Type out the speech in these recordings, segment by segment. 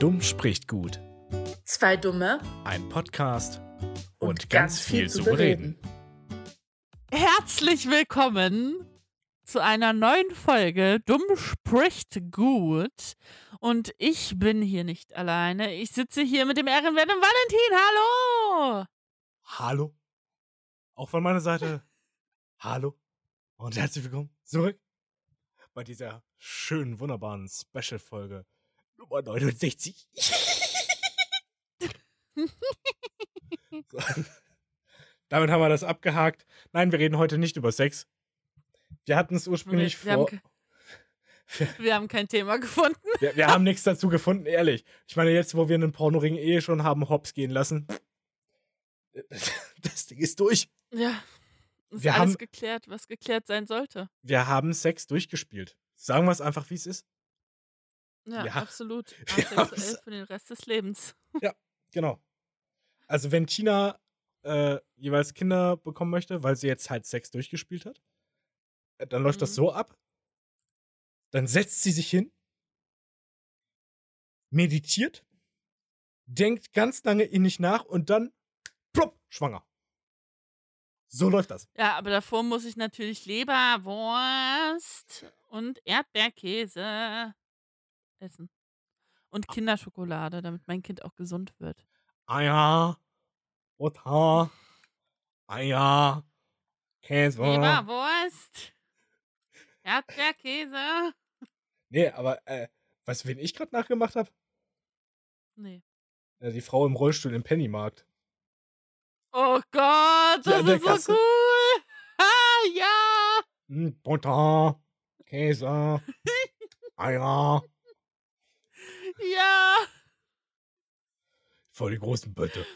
Dumm spricht gut. Zwei Dumme Ein Podcast und, ganz, viel, zu bereden. Herzlich willkommen zu einer neuen Folge Dumm spricht gut. Und ich bin hier nicht alleine. Ich sitze hier mit dem ehrenwerten Valentin. Hallo! Hallo. Auch von meiner Seite. Hallo. Und herzlich willkommen zurück bei dieser schönen, wunderbaren Special-Folge Nummer 69. so. Damit haben wir das abgehakt. Nein, wir reden heute nicht über Sex. Wir hatten es ursprünglich wir, vor. Haben, wir haben kein Thema gefunden. Wir, wir haben nichts dazu gefunden, ehrlich. Ich meine, jetzt, wo wir einen Pornoring eh schon haben hops gehen lassen, das Ding ist durch. Ja. Ist Wir alles haben- geklärt, was geklärt sein sollte. Wir haben Sex durchgespielt. Sagen wir es einfach, wie es ist. Ja, Ja. absolut. Asexuell für den Rest des Lebens. Genau. Also, wenn Tina äh, jeweils Kinder bekommen möchte, weil sie jetzt halt Sex durchgespielt hat, äh, dann läuft das Mhm. so ab. Dann setzt sie sich hin, meditiert, denkt ganz lange innig nach und dann plopp, schwanger. So läuft das. Ja, aber davor muss ich natürlich Leberwurst und Erdbeerkäse essen. Und Kinderschokolade, damit mein Kind auch gesund wird. Eier, Butter, Eier, Käse. Leberwurst, Erdbeerkäse. Nee, aber äh, weißt du, wen ich gerade nachgemacht habe? Nee. Äh, die Frau im Rollstuhl im Pennymarkt. Oh Gott, das ist so Kasse. cool. Ah, ja. Hm, Butter, Käse, Eier. Ja. Voll die großen Bötte.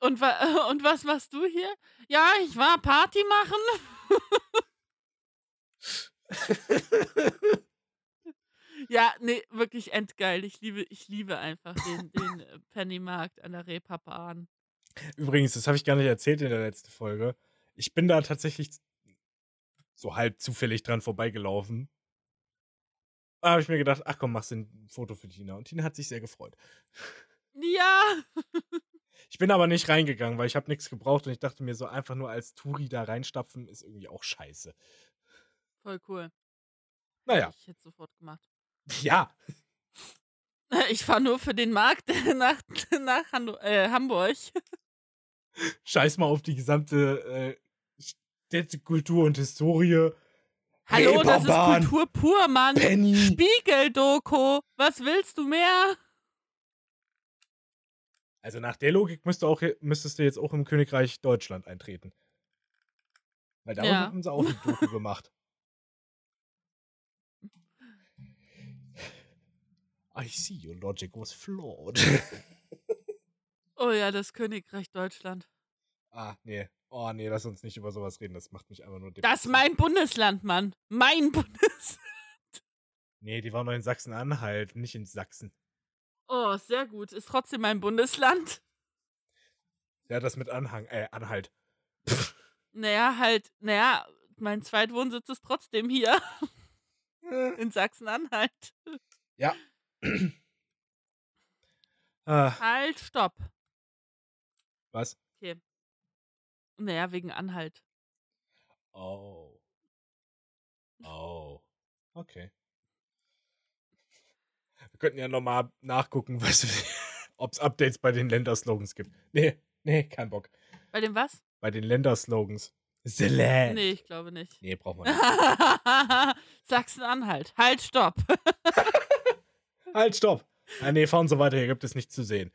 Und, wa und was machst du hier? Ja, ich war Party machen. Ja, nee, wirklich endgeil. Ich liebe, ich liebe einfach den, den äh, Pennymarkt an der Reeperbahn. Übrigens, das habe ich gar nicht erzählt in der letzten Folge. Ich bin da tatsächlich so halb zufällig dran vorbeigelaufen. Da habe ich mir gedacht, ach komm, machst du ein Foto für Tina. Und Tina hat sich sehr gefreut. Ja. Ich bin aber nicht reingegangen, weil ich habe nichts gebraucht und ich dachte mir so einfach nur als Touri da reinstapfen ist irgendwie auch scheiße. Voll cool. Naja, Ich hätte sofort gemacht. ja. Ich fahre nur für den Markt nach, nach Hanno äh, Hamburg. Scheiß mal auf die gesamte äh, Städtekultur und Historie. Hallo, das ist Kultur pur, Mann. Penny. Spiegel-Doku. Was willst du mehr? Also nach der Logik müsst du auch, müsstest du jetzt auch im Königreich Deutschland eintreten. Weil da Ja. haben sie auch eine Doku gemacht. I see your logic was flawed. Oh ja, das Königreich Deutschland. Ah, nee. Oh, nee, lass uns nicht über sowas reden. Das macht mich einfach nur Das ist depressiv. mein Bundesland, Mann. Mein Bundesland. Nee, die waren noch in Sachsen-Anhalt, nicht in Sachsen. Oh, sehr gut. Ist trotzdem mein Bundesland. Ja, das mit Anhang, äh, Anhalt. Naja, halt, naja, mein Zweitwohnsitz ist trotzdem hier Äh, in Sachsen-Anhalt. Ja. ah, Halt, stopp. was? Okay. Naja, wegen Anhalt. Oh. Oh. Okay. Wir könnten ja nochmal nachgucken, ob es Updates bei den Länderslogans gibt. Nee, nee, kein Bock. Bei dem was? Bei den Länderslogans. The Land. Nee, ich glaube nicht. Nee, braucht man nicht. Sachsen-Anhalt. Halt, stopp. halt, stopp. Ah, nee, fahren so weiter, hier gibt es nichts zu sehen.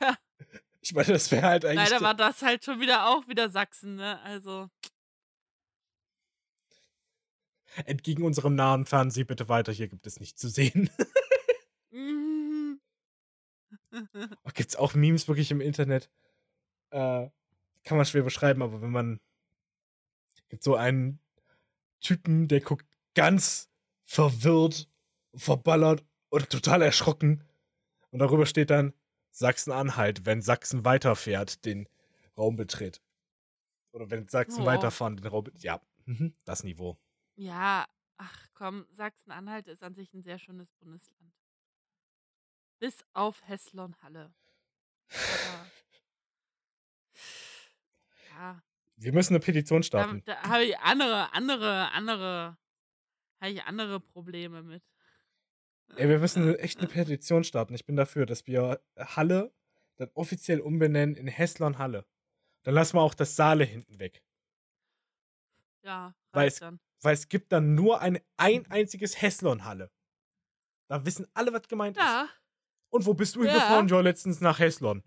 ja. Ich meine, das wäre halt eigentlich. Leider war das halt schon wieder auch wieder Sachsen, ne? Also. Entgegen unserem Namen fahren Sie bitte weiter, hier gibt es nichts zu sehen. mhm. Oh, Gibt's auch Memes wirklich im Internet? Äh, kann man schwer beschreiben, aber wenn man. Gibt so einen Typen, der guckt ganz verwirrt, verballert und total erschrocken. Und darüber steht dann Sachsen-Anhalt, wenn Sachsen weiterfährt, den Raum betritt. Oder wenn Sachsen Oh. weiterfahren, den Raum. bet- Ja, mhm, das Niveau. Ja, ach komm, Sachsen-Anhalt ist an sich ein sehr schönes Bundesland. bis auf Heslon Halle. Aber, ja, Wir müssen eine Petition da, starten. da habe ich andere, andere, andere, habe ich andere Probleme mit. Ey, wir müssen echt eine Petition starten. Ich bin dafür, dass wir Halle dann offiziell umbenennen in Heslon Halle. Dann lassen wir auch das Saale hinten weg. Ja, Weil es- dann. Weil es gibt dann nur ein, ein einziges Heslon Halle. Da wissen alle, was gemeint ist. Ja. Und wo bist du Ja. hingefahren? Ja, letztens nach Heslon.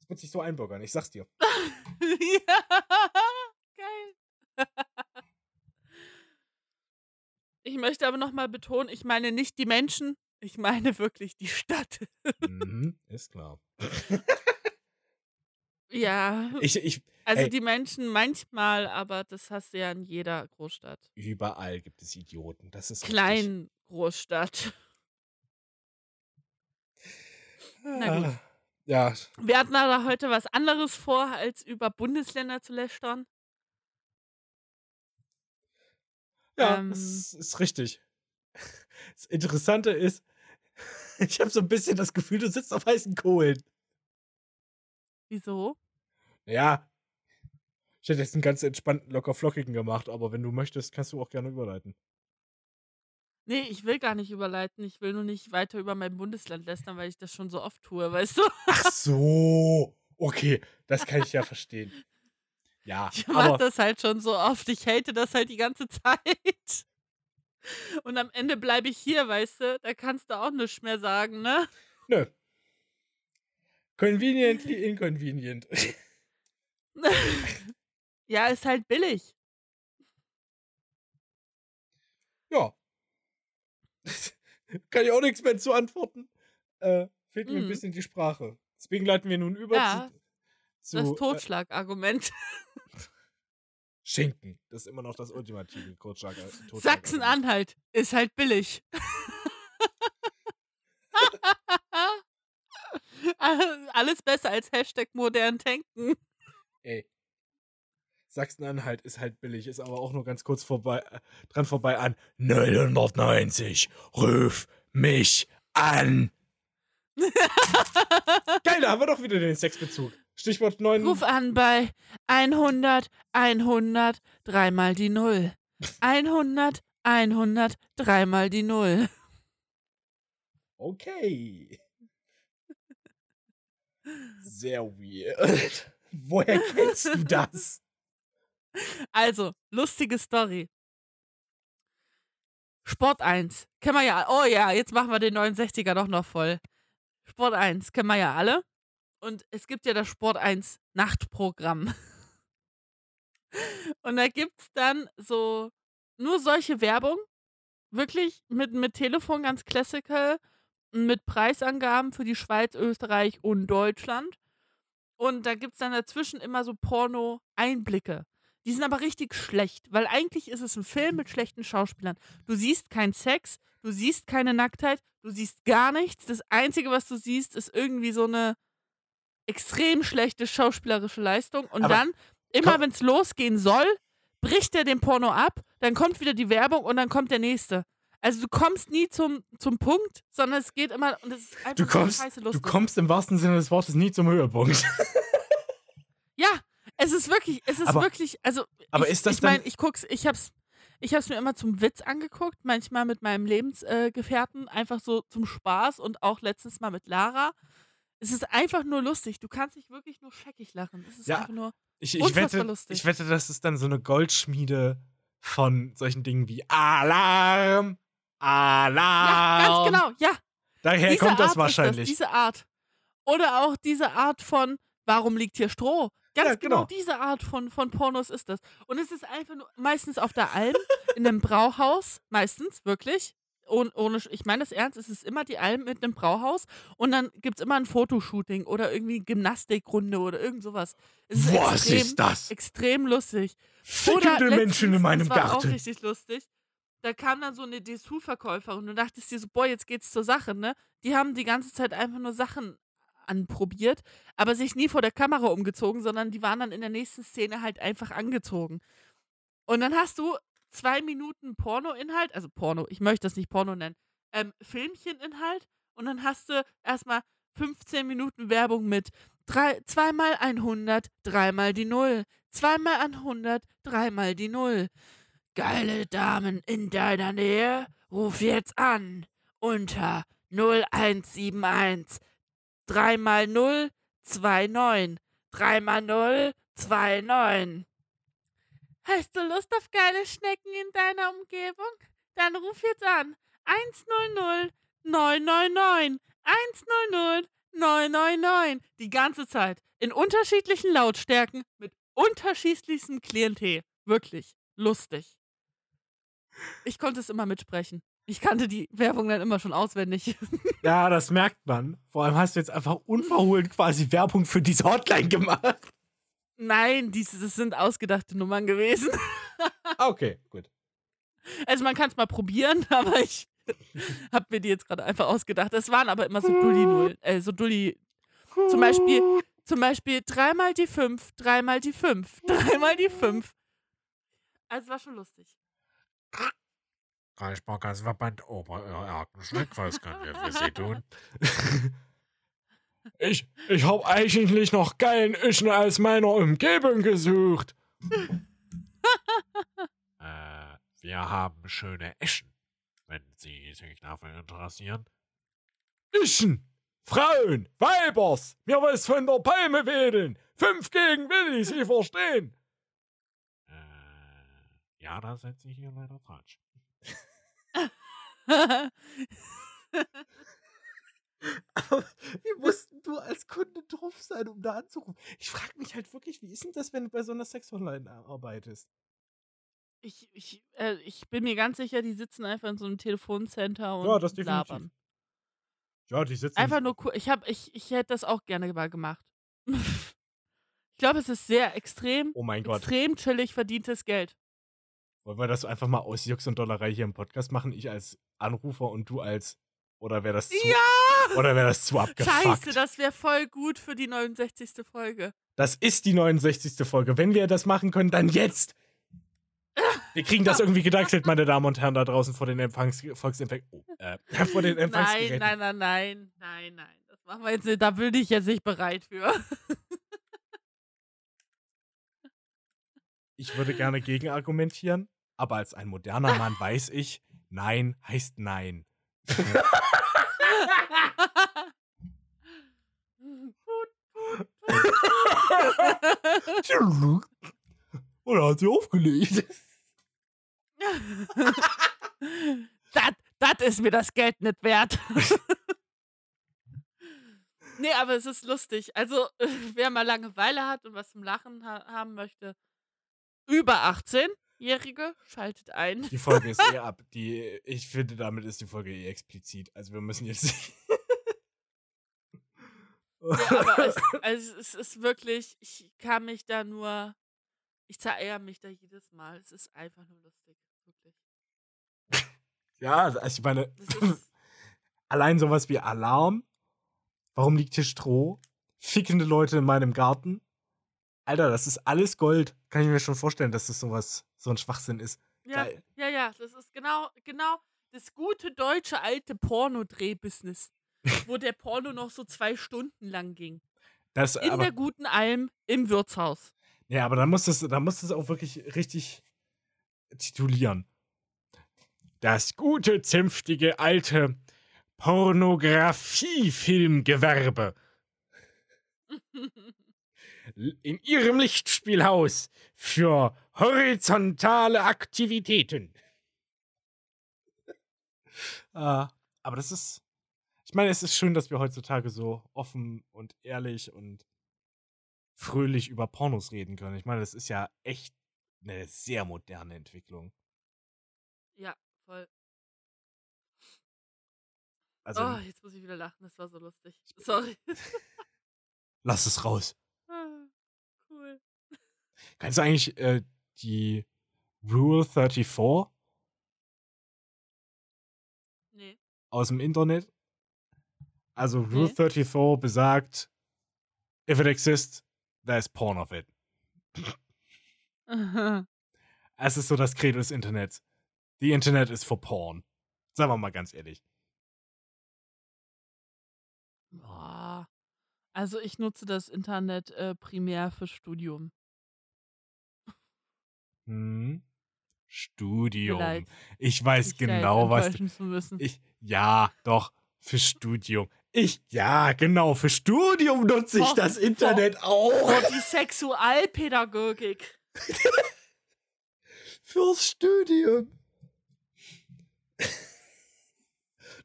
Das wird sich so einbürgern, ich sag's dir. ja. Geil. Ich möchte aber nochmal betonen, ich meine nicht die Menschen, ich meine wirklich die Stadt. mhm, ist klar. Ja, Ich, ich, also ey. die Menschen manchmal, aber das hast du ja in jeder Großstadt. überall gibt es Idioten. Das ist richtig. Klein Großstadt. Na gut. Ja, Wir hatten aber heute was anderes vor, als über Bundesländer zu lästern. Ja, Ähm. das ist richtig. Das Interessante ist, ich habe so ein bisschen das Gefühl, du sitzt auf heißen Kohlen. Wieso? Ja, ich hätte jetzt einen ganz entspannten, locker flockigen gemacht, aber wenn du möchtest, kannst du auch gerne überleiten. Nee, ich will gar nicht überleiten. Ich will nur nicht weiter über mein Bundesland lästern, weil ich das schon so oft tue, weißt du? Ach so, okay, das kann ich ja verstehen. Ja, Ich mach aber das halt schon so oft. Ich hate das halt die ganze Zeit. Und am Ende bleibe ich hier, weißt du? Da kannst du auch nichts mehr sagen, ne? nö. Conveniently inconvenient. ja, ist halt billig. Ja. Kann ich auch nichts mehr zu antworten. Äh, fehlt mir ein Mhm. bisschen die Sprache. Deswegen leiten wir nun über Ja, zu, Das zu äh, Totschlagargument. Schinken. Das ist immer noch das ultimative Totschlag. äh. Sachsen-Anhalt ist halt billig. Alles besser als Hashtag modern tanken. Ey. Sachsen-Anhalt ist halt billig, ist aber auch nur ganz kurz vorbei, äh, dran vorbei an 990. Ruf mich an. Geil, da haben wir doch wieder den Sexbezug. Stichwort 9. Ruf an bei 100, 100, dreimal die Null. 100, 100, dreimal die Null. Okay. Sehr weird. Woher kennst du das? Also, lustige Story. Sport 1. Kennen wir ja. Oh ja, jetzt machen wir den 69er doch noch voll. Sport 1 kennen wir ja alle. Und es gibt ja das Sport 1 Nachtprogramm. Und da gibt es dann so nur solche Werbung. Wirklich mit, mit Telefon ganz classical. Mit Preisangaben für die Schweiz, Österreich und Deutschland. Und da gibt es dann dazwischen immer so Porno-Einblicke. Die sind aber richtig schlecht, weil eigentlich ist es ein Film mit schlechten Schauspielern. Du siehst keinen Sex, du siehst keine Nacktheit, du siehst gar nichts. Das Einzige, was du siehst, ist irgendwie so eine extrem schlechte schauspielerische Leistung. Und Aber dann, immer wenn es losgehen soll, bricht er den Porno ab, dann kommt wieder die Werbung und dann kommt der nächste. Also du kommst nie zum, zum Punkt, sondern es geht immer und es ist einfach Du kommst, scheiße du lustig. kommst im wahrsten Sinne des Wortes nie zum Höhepunkt. Ja, es ist wirklich, es ist Aber- wirklich, also aber ich, ist das ich meine, ich guck's, ich hab's, ich hab's mir immer zum Witz angeguckt, manchmal mit meinem Lebensgefährten, äh, Gefährten, einfach so zum Spaß und auch letztens mal mit Lara. Es ist einfach nur lustig. Du kannst dich wirklich nur scheckig lachen. Es ist Ja, einfach nur. Ich, ich, wette, lustig. ich wette, das ist dann so eine Goldschmiede von solchen Dingen wie Alarm, Alarm. Ja, ganz genau, ja. Daher diese kommt das Art wahrscheinlich. Das, diese Art. Oder auch diese Art von, warum liegt hier Stroh? Ganz Ja, genau. genau. diese Art von, von Pornos ist das. Und es ist einfach nur meistens auf der Alm, in einem Brauhaus, meistens, wirklich. Ohne, ohne, ich meine das ernst, es ist immer die Alm mit einem Brauhaus und dann gibt es immer ein Fotoshooting oder irgendwie Gymnastikrunde oder irgend sowas. Ist Was extrem, ist das? extrem lustig. Fickende Oder Menschen in meinem das war auch Garten. richtig lustig. Da kam dann so eine Dessous-Verkäuferin und du dachtest dir so, boah, jetzt geht's zur Sache, ne? Die haben die ganze Zeit einfach nur Sachen anprobiert, aber sich nie vor der Kamera umgezogen, sondern die waren dann in der nächsten Szene halt einfach angezogen. Und dann hast du zwei Minuten Porno-Inhalt, also Porno, ich möchte das nicht Porno nennen, ähm, Filmchen-Inhalt Und dann hast du erstmal 15 Minuten Werbung mit drei, zweimal 100, dreimal die Null. Zweimal 100, dreimal die Null. Geile Damen in deiner Nähe, ruf jetzt an. Unter 0171 3 0 29. 3 0 29. Hast du Lust auf geile Schnecken in deiner Umgebung? Dann ruf jetzt an. 100 999 100 999. Die ganze Zeit. In unterschiedlichen Lautstärken mit unterschiedlichstem Klientel. Wirklich lustig. Ich konnte es immer mitsprechen. Ich kannte die Werbung dann immer schon auswendig. Ja, das merkt man. Vor allem hast du jetzt einfach unverhohlen quasi Werbung für diese Hotline gemacht. Nein, diese, das sind ausgedachte Nummern gewesen. Ah, Okay, gut. Also man kann es mal probieren, aber ich habe mir die jetzt gerade einfach ausgedacht. Das waren aber immer so Dulli null, äh, so Dulli. Zum Beispiel, zum Beispiel dreimal die fünf, dreimal die fünf, dreimal die fünf. Also war schon lustig. Kreissparkassenverband Obererkenschleck, was können wir für Sie tun? Ich, ich hab eigentlich noch geilen Ischen aus meiner Umgebung gesucht. Äh, wir haben schöne Eschen, wenn Sie sich dafür interessieren. Ischen! Frauen! Weibers! Mir was von der Palme wedeln! Fünf gegen Willi, Sie verstehen! Äh, ja, da sind Sie hier leider falsch. Aber wie mussten du als Kunde drauf sein, um da anzurufen? Ich frage mich halt wirklich, wie ist denn das, wenn du bei so einer Sex-Online arbeitest? Ich, ich, äh, ich bin mir ganz sicher, die sitzen einfach in so einem Telefoncenter und Ja, das definitiv. labern. Ja, die sitzen. Einfach nur cool. Ich, hab, ich, ich hätte das auch gerne mal gemacht. ich glaube, es ist sehr extrem, Oh mein Gott. extrem chillig verdientes Geld. Wollen wir das einfach mal aus Jux und Dollerei hier im Podcast machen? Ich als Anrufer und du als. Oder wäre das zu. Ja! Oder wäre das zu abgefuckt? Scheiße, das wäre voll gut für die 69. Folge. Das ist die 69. Folge. Wenn wir das machen können, dann jetzt! Wir kriegen das irgendwie gedeichselt, meine Damen und Herren da draußen vor den Empfangs Volksempfang oh, äh, vor den Nein, Empfangsgeräten. nein, nein, nein, nein, nein. Das machen wir jetzt nicht. Da bin ich jetzt nicht bereit für. Ich würde gerne gegenargumentieren, aber als ein moderner Mann weiß ich, nein heißt nein. Oder hat sie aufgelegt? das, das ist mir das Geld nicht wert. nee, aber es ist lustig. Also, wer mal Langeweile hat und was zum Lachen ha haben möchte, über 18-Jährige, schaltet ein. Die Folge ist eh ab. Die, ich finde, damit ist die Folge eh explizit. Also wir müssen jetzt. Ja, aber es, also es ist wirklich, ich kann mich da nur, ich zereier mich da jedes Mal. Es ist einfach nur lustig. Wirklich. ja, also ich meine, allein sowas wie Alarm. Warum liegt hier Stroh? Fickende Leute in meinem Garten. Alter, das ist alles Gold. Kann ich mir schon vorstellen, dass das sowas, so ein Schwachsinn ist. ja, Geil. ja, ja, das ist genau, genau das gute deutsche alte Pornodreh-Business. wo der Porno noch so zwei Stunden lang ging. Das, In aber, der guten Alm im Wirtshaus. ja, aber da muss das, da muss das auch wirklich richtig titulieren. Das gute, zünftige, alte Pornografie-Filmgewerbe. In ihrem Lichtspielhaus für horizontale Aktivitäten. Äh, aber das ist. Ich meine, es ist schön, dass wir heutzutage so offen und ehrlich und fröhlich über Pornos reden können. Ich meine, das ist ja echt eine sehr moderne Entwicklung. ja, voll. Also, oh, jetzt muss ich wieder lachen, das war so lustig. Sorry. lass es raus. Ah, cool. Kannst du eigentlich äh, die Rule 34 Nee. aus dem Internet? Also Rule Nee. 34 besagt, if it exists, there's porn of it. Es ist so das Credo des Internets. The Internet is for porn. Sagen wir mal ganz ehrlich. Also ich nutze das Internet äh, primär für Studium. Hm. Studium. Vielleicht. Ich weiß jetzt genau, was du. Ich, ja, doch, für Studium. Ich, ja, genau, für Studium nutze ich Vor- das Internet auch. Oh, die Sexualpädagogik. Fürs Studium.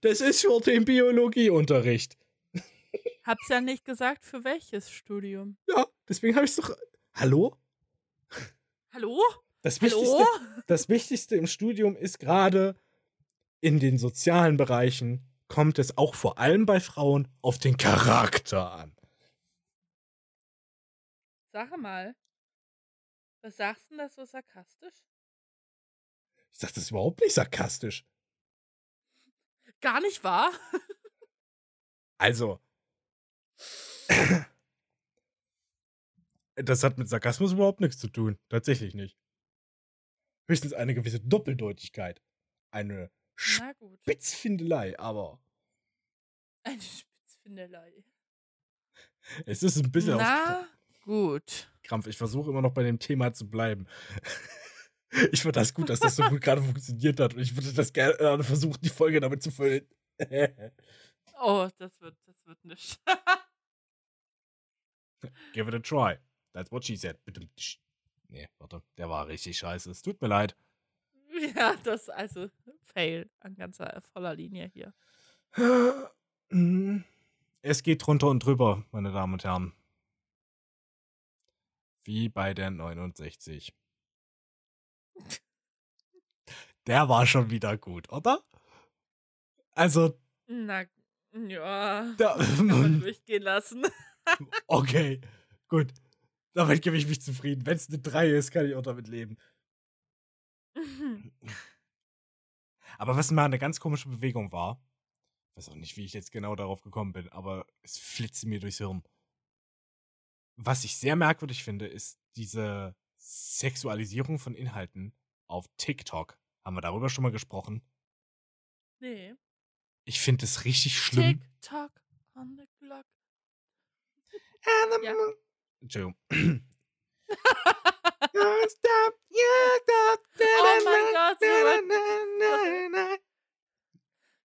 Das ist für den Biologieunterricht. Hab's ja nicht gesagt, für welches Studium. Ja, deswegen habe ich es doch. Hallo? Hallo? Das Wichtigste, das Wichtigste im Studium ist gerade in den sozialen Bereichen kommt es auch vor allem bei Frauen auf den Charakter an. Sag mal. Was sagst du denn das so sarkastisch? Ich sag das überhaupt nicht sarkastisch. Gar nicht wahr? Also. Das hat mit Sarkasmus überhaupt nichts zu tun. Tatsächlich nicht. Höchstens eine gewisse Doppeldeutigkeit. Eine. Spitzfindelei, aber Eine Spitzfindelei. es ist ein bisschen auf Na gut. Krampf. Ich versuche immer noch bei dem Thema zu bleiben. Ich fand das gut, dass das so gut gerade funktioniert hat und ich würde das gerne versuchen, die Folge damit zu füllen. Oh, das wird, das wird nicht. Give it a try. That's what she said. Nee, warte. Der war richtig scheiße. Es tut mir leid. ja, das also Fail an ganzer voller Linie hier. Es geht drunter und drüber, meine Damen und Herren. Wie bei der 69. Der war schon wieder gut, oder? Also, Na, ja. da, durchgehen lassen. okay, gut. Damit gebe ich mich zufrieden. Wenn es eine 3 ist, kann ich auch damit leben. Aber was mal eine ganz komische Bewegung war, weiß auch nicht, wie ich jetzt genau darauf gekommen bin, aber es flitzt mir durchs Hirn. Was ich sehr merkwürdig finde, ist diese Sexualisierung von Inhalten auf TikTok. Haben wir darüber schon mal gesprochen? nee. Ich finde es richtig schlimm. TikTok on the clock. Ja. Ja. Entschuldigung. Oh mein Gott, so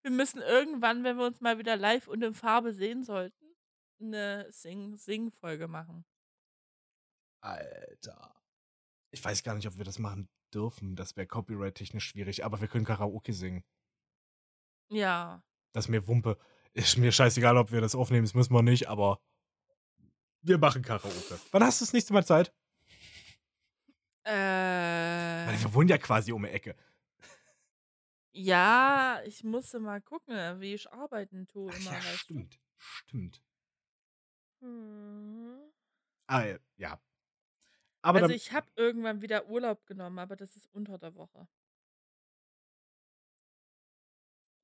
Wir müssen irgendwann, wenn wir uns mal wieder live und in Farbe sehen sollten, eine Sing- Sing-Folge machen. Alter. Ich weiß gar nicht, ob wir das machen dürfen. Das wäre copyright-technisch schwierig, aber wir können Karaoke singen. Ja. Das ist mir Wumpe. Ist mir scheißegal, ob wir das aufnehmen, das müssen wir nicht, aber wir machen Karaoke. Wann hast du das nächste Mal Zeit? Weil Äh, wir wohnen ja quasi um die Ecke. ja, ich musste mal gucken, wie ich arbeiten tue Ach immer. ja, stimmt. Stimmt. Hm. Ah, ja. Aber Also ich habe irgendwann wieder Urlaub genommen, aber das ist unter der Woche.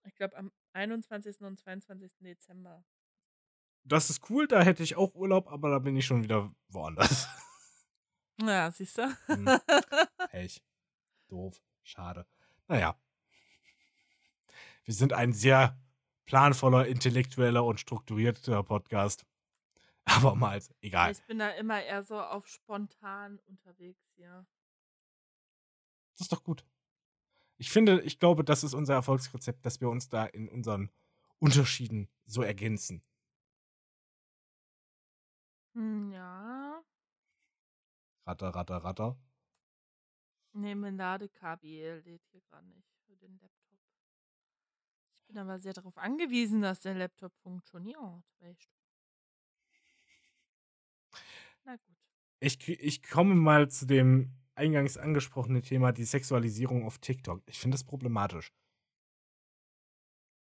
Ich glaube am 21. und 22. Dezember. Das ist cool, da hätte ich auch Urlaub, aber da bin ich schon wieder woanders. Ja, siehst du? Hm. Pech. Doof. Schade. Naja. Wir sind ein sehr planvoller, intellektueller und strukturierter Podcast. Aber mal, egal. Ich bin da immer eher so auf spontan unterwegs hier. Das ist doch gut. Ich finde, ich glaube, das ist unser Erfolgsrezept, dass wir uns da in unseren Unterschieden so ergänzen. Hm, ja. Ratter, ratter, ratter. Nee, mein Ladekabel lädt hier gerade nicht für den Laptop. Ich bin aber sehr darauf angewiesen, dass der Laptop funktioniert. Na gut. Ich, ich komme mal zu dem eingangs angesprochenen Thema, die Sexualisierung auf TikTok. Ich finde das problematisch.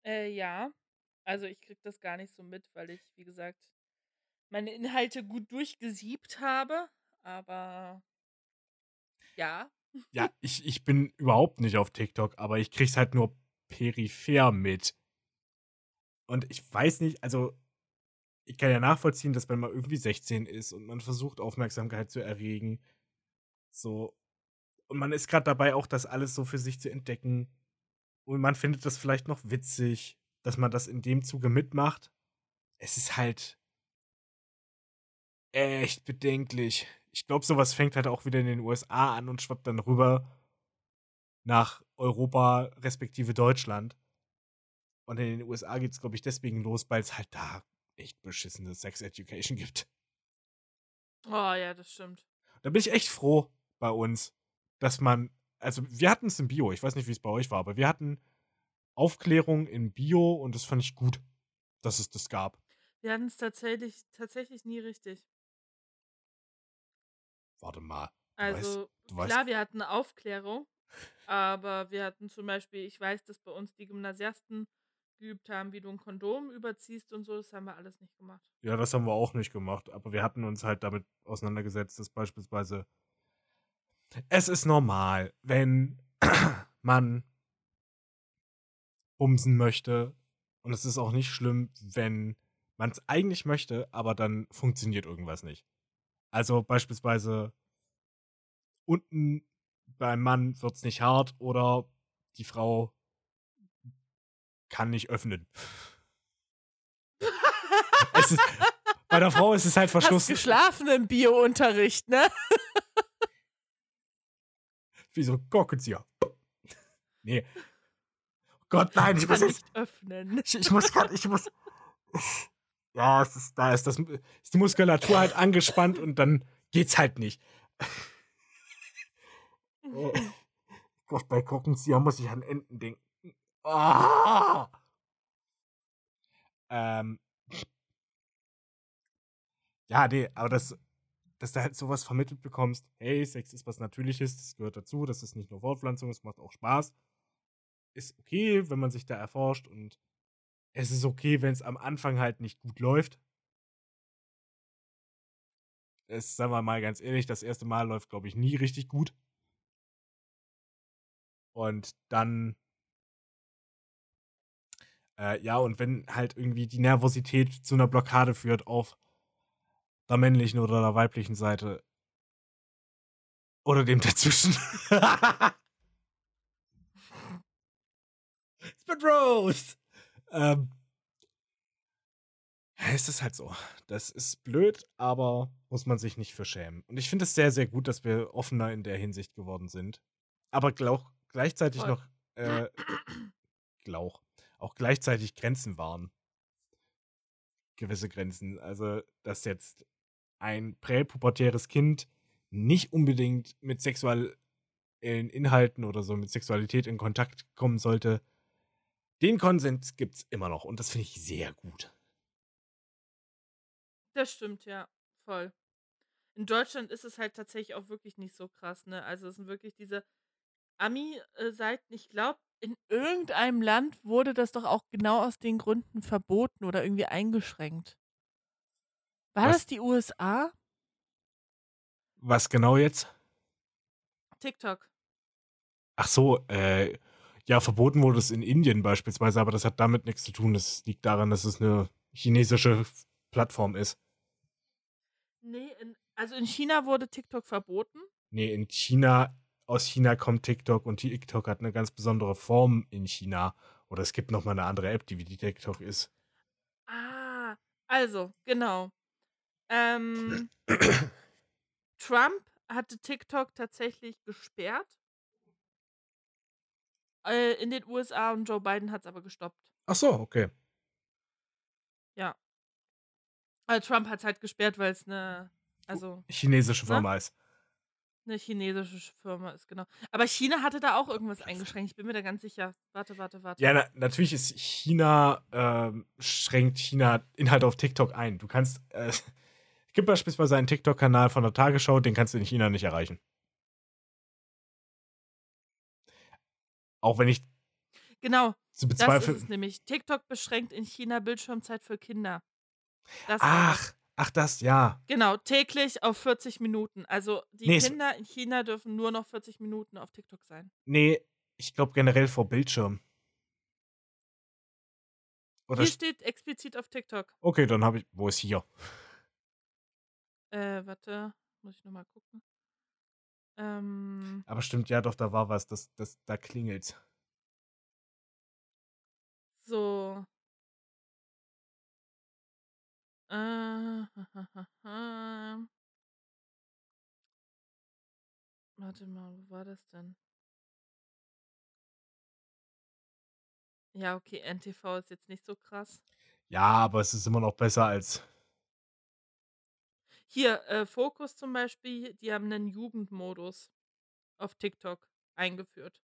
Äh, ja. Also ich krieg das gar nicht so mit, weil ich, wie gesagt, meine Inhalte gut durchgesiebt habe. Aber ja. Ja, ich, ich bin überhaupt nicht auf TikTok, aber ich krieg's halt nur peripher mit. Und ich weiß nicht, also ich kann ja nachvollziehen, dass man irgendwie 16 ist und man versucht, Aufmerksamkeit zu erregen, so, und man ist gerade dabei, auch das alles so für sich zu entdecken. Und man findet das vielleicht noch witzig, dass man das in dem Zuge mitmacht. es ist halt echt bedenklich. Ich glaube, sowas fängt halt auch wieder in den USA an und schwappt dann rüber nach Europa respektive Deutschland. Und in den USA geht es, glaube ich, deswegen los, weil es halt da echt beschissene Sex Education gibt. Oh ja, das stimmt. Da bin ich echt froh bei uns, dass man, also wir hatten es im Bio, ich weiß nicht, wie es bei euch war, aber wir hatten Aufklärung in Bio und das fand ich gut, dass es das gab. Wir hatten es tatsächlich, tatsächlich nie richtig. Warte mal. Du Also weißt, du weißt, klar, wir hatten Aufklärung, aber wir hatten zum Beispiel, ich weiß, dass bei uns die Gymnasiasten geübt haben, wie du ein Kondom überziehst und so, das haben wir alles nicht gemacht. ja, das haben wir auch nicht gemacht, aber wir hatten uns halt damit auseinandergesetzt, dass beispielsweise es ist normal, wenn man bumsen möchte und es ist auch nicht schlimm, wenn man es eigentlich möchte, aber dann funktioniert irgendwas nicht. Also beispielsweise unten beim Mann wird es nicht hart oder die Frau kann nicht öffnen. Ist, bei der Frau ist es halt Hast verschlossen. geschlafen im Bio-Unterricht, ne? Wie so ein Korkenzieher. Nee. Oh Gott, nein, ich Kann muss jetzt. nicht öffnen. Ich, ich muss gerade, ich muss. Ja, es ist, da ist, das, ist die Muskulatur halt angespannt und dann geht's halt nicht. Oh Gott, bei Korkenzieher muss ich an Enten denken. Ah! Ähm. Ja, nee, aber das, dass du halt sowas vermittelt bekommst, hey, Sex ist was Natürliches, das gehört dazu, das ist nicht nur Fortpflanzung, es macht auch Spaß. Ist okay, wenn man sich da erforscht und es ist okay, wenn es am Anfang halt nicht gut läuft. Es, sagen wir mal ganz ehrlich, das erste Mal läuft, glaube ich, nie richtig gut. Und dann, äh, ja, und wenn halt irgendwie die Nervosität zu einer Blockade führt auf der männlichen oder der weiblichen Seite oder dem dazwischen. Spit Roast! Ähm, es ist halt so. Das ist blöd, aber muss man sich nicht für schämen. Und ich finde es sehr, sehr gut, dass wir offener in der Hinsicht geworden sind. Aber glauch, gleichzeitig Voll. noch, äh, Glauch, auch gleichzeitig Grenzen waren. Gewisse Grenzen. Also, dass jetzt ein präpubertäres Kind nicht unbedingt mit sexuellen Inhalten oder so mit Sexualität in Kontakt kommen sollte. Den Konsens gibt's immer noch und das finde ich sehr gut. Das stimmt, ja, voll. In Deutschland ist es halt tatsächlich auch wirklich nicht so krass, ne? Also es sind wirklich diese Ami-Seiten. Ich glaube, in irgendeinem Land wurde das doch auch genau aus den Gründen verboten oder irgendwie eingeschränkt. War Was? das die USA? Was genau jetzt? TikTok. Ach so, äh, ja, verboten wurde es in Indien beispielsweise, aber das hat damit nichts zu tun. Das liegt daran, dass es eine chinesische Plattform ist. Nee, in, also in China wurde TikTok verboten. Nee, in China, aus China kommt TikTok und TikTok hat eine ganz besondere Form in China. Oder es gibt nochmal eine andere App, die wie die TikTok ist. Ah, also, genau. Ähm, Trump hatte TikTok tatsächlich gesperrt äh, in den USA und Joe Biden hat es aber gestoppt. Ach so, okay. Ja. Also Trump hat es halt gesperrt, weil es eine, also Chinesische Ne? Firma ist. eine chinesische Firma ist, genau. Aber China hatte da auch irgendwas eingeschränkt. Ich bin mir da ganz sicher. Warte, warte, warte. Ja, na, natürlich ist China, ähm, schränkt China Inhalte auf TikTok ein. Du kannst, äh, es gibt beispielsweise einen TikTok-Kanal von der Tagesschau, den kannst du in China nicht erreichen. Auch wenn ich Genau, zu das ist bezweifeln. es nämlich. TikTok beschränkt in China Bildschirmzeit für Kinder. Das. Ach, ach, das, ja. Genau, täglich auf 40 Minuten. Also die Nee, Kinder in China dürfen nur noch 40 Minuten auf TikTok sein. Nee, ich glaube generell vor Bildschirm. Oder Hier st- steht explizit auf TikTok. okay, dann habe ich. Wo ist hier? Äh, warte, muss ich nochmal gucken. Ähm, Aber stimmt, ja doch, da war was, das, das, da klingelt. So. Äh, ha, ha, ha, Warte mal, wo war das denn? Ja, okay, NTV ist jetzt nicht so krass. Ja, aber es ist immer noch besser als hier, äh, Fokus zum Beispiel, die haben einen Jugendmodus auf TikTok eingeführt.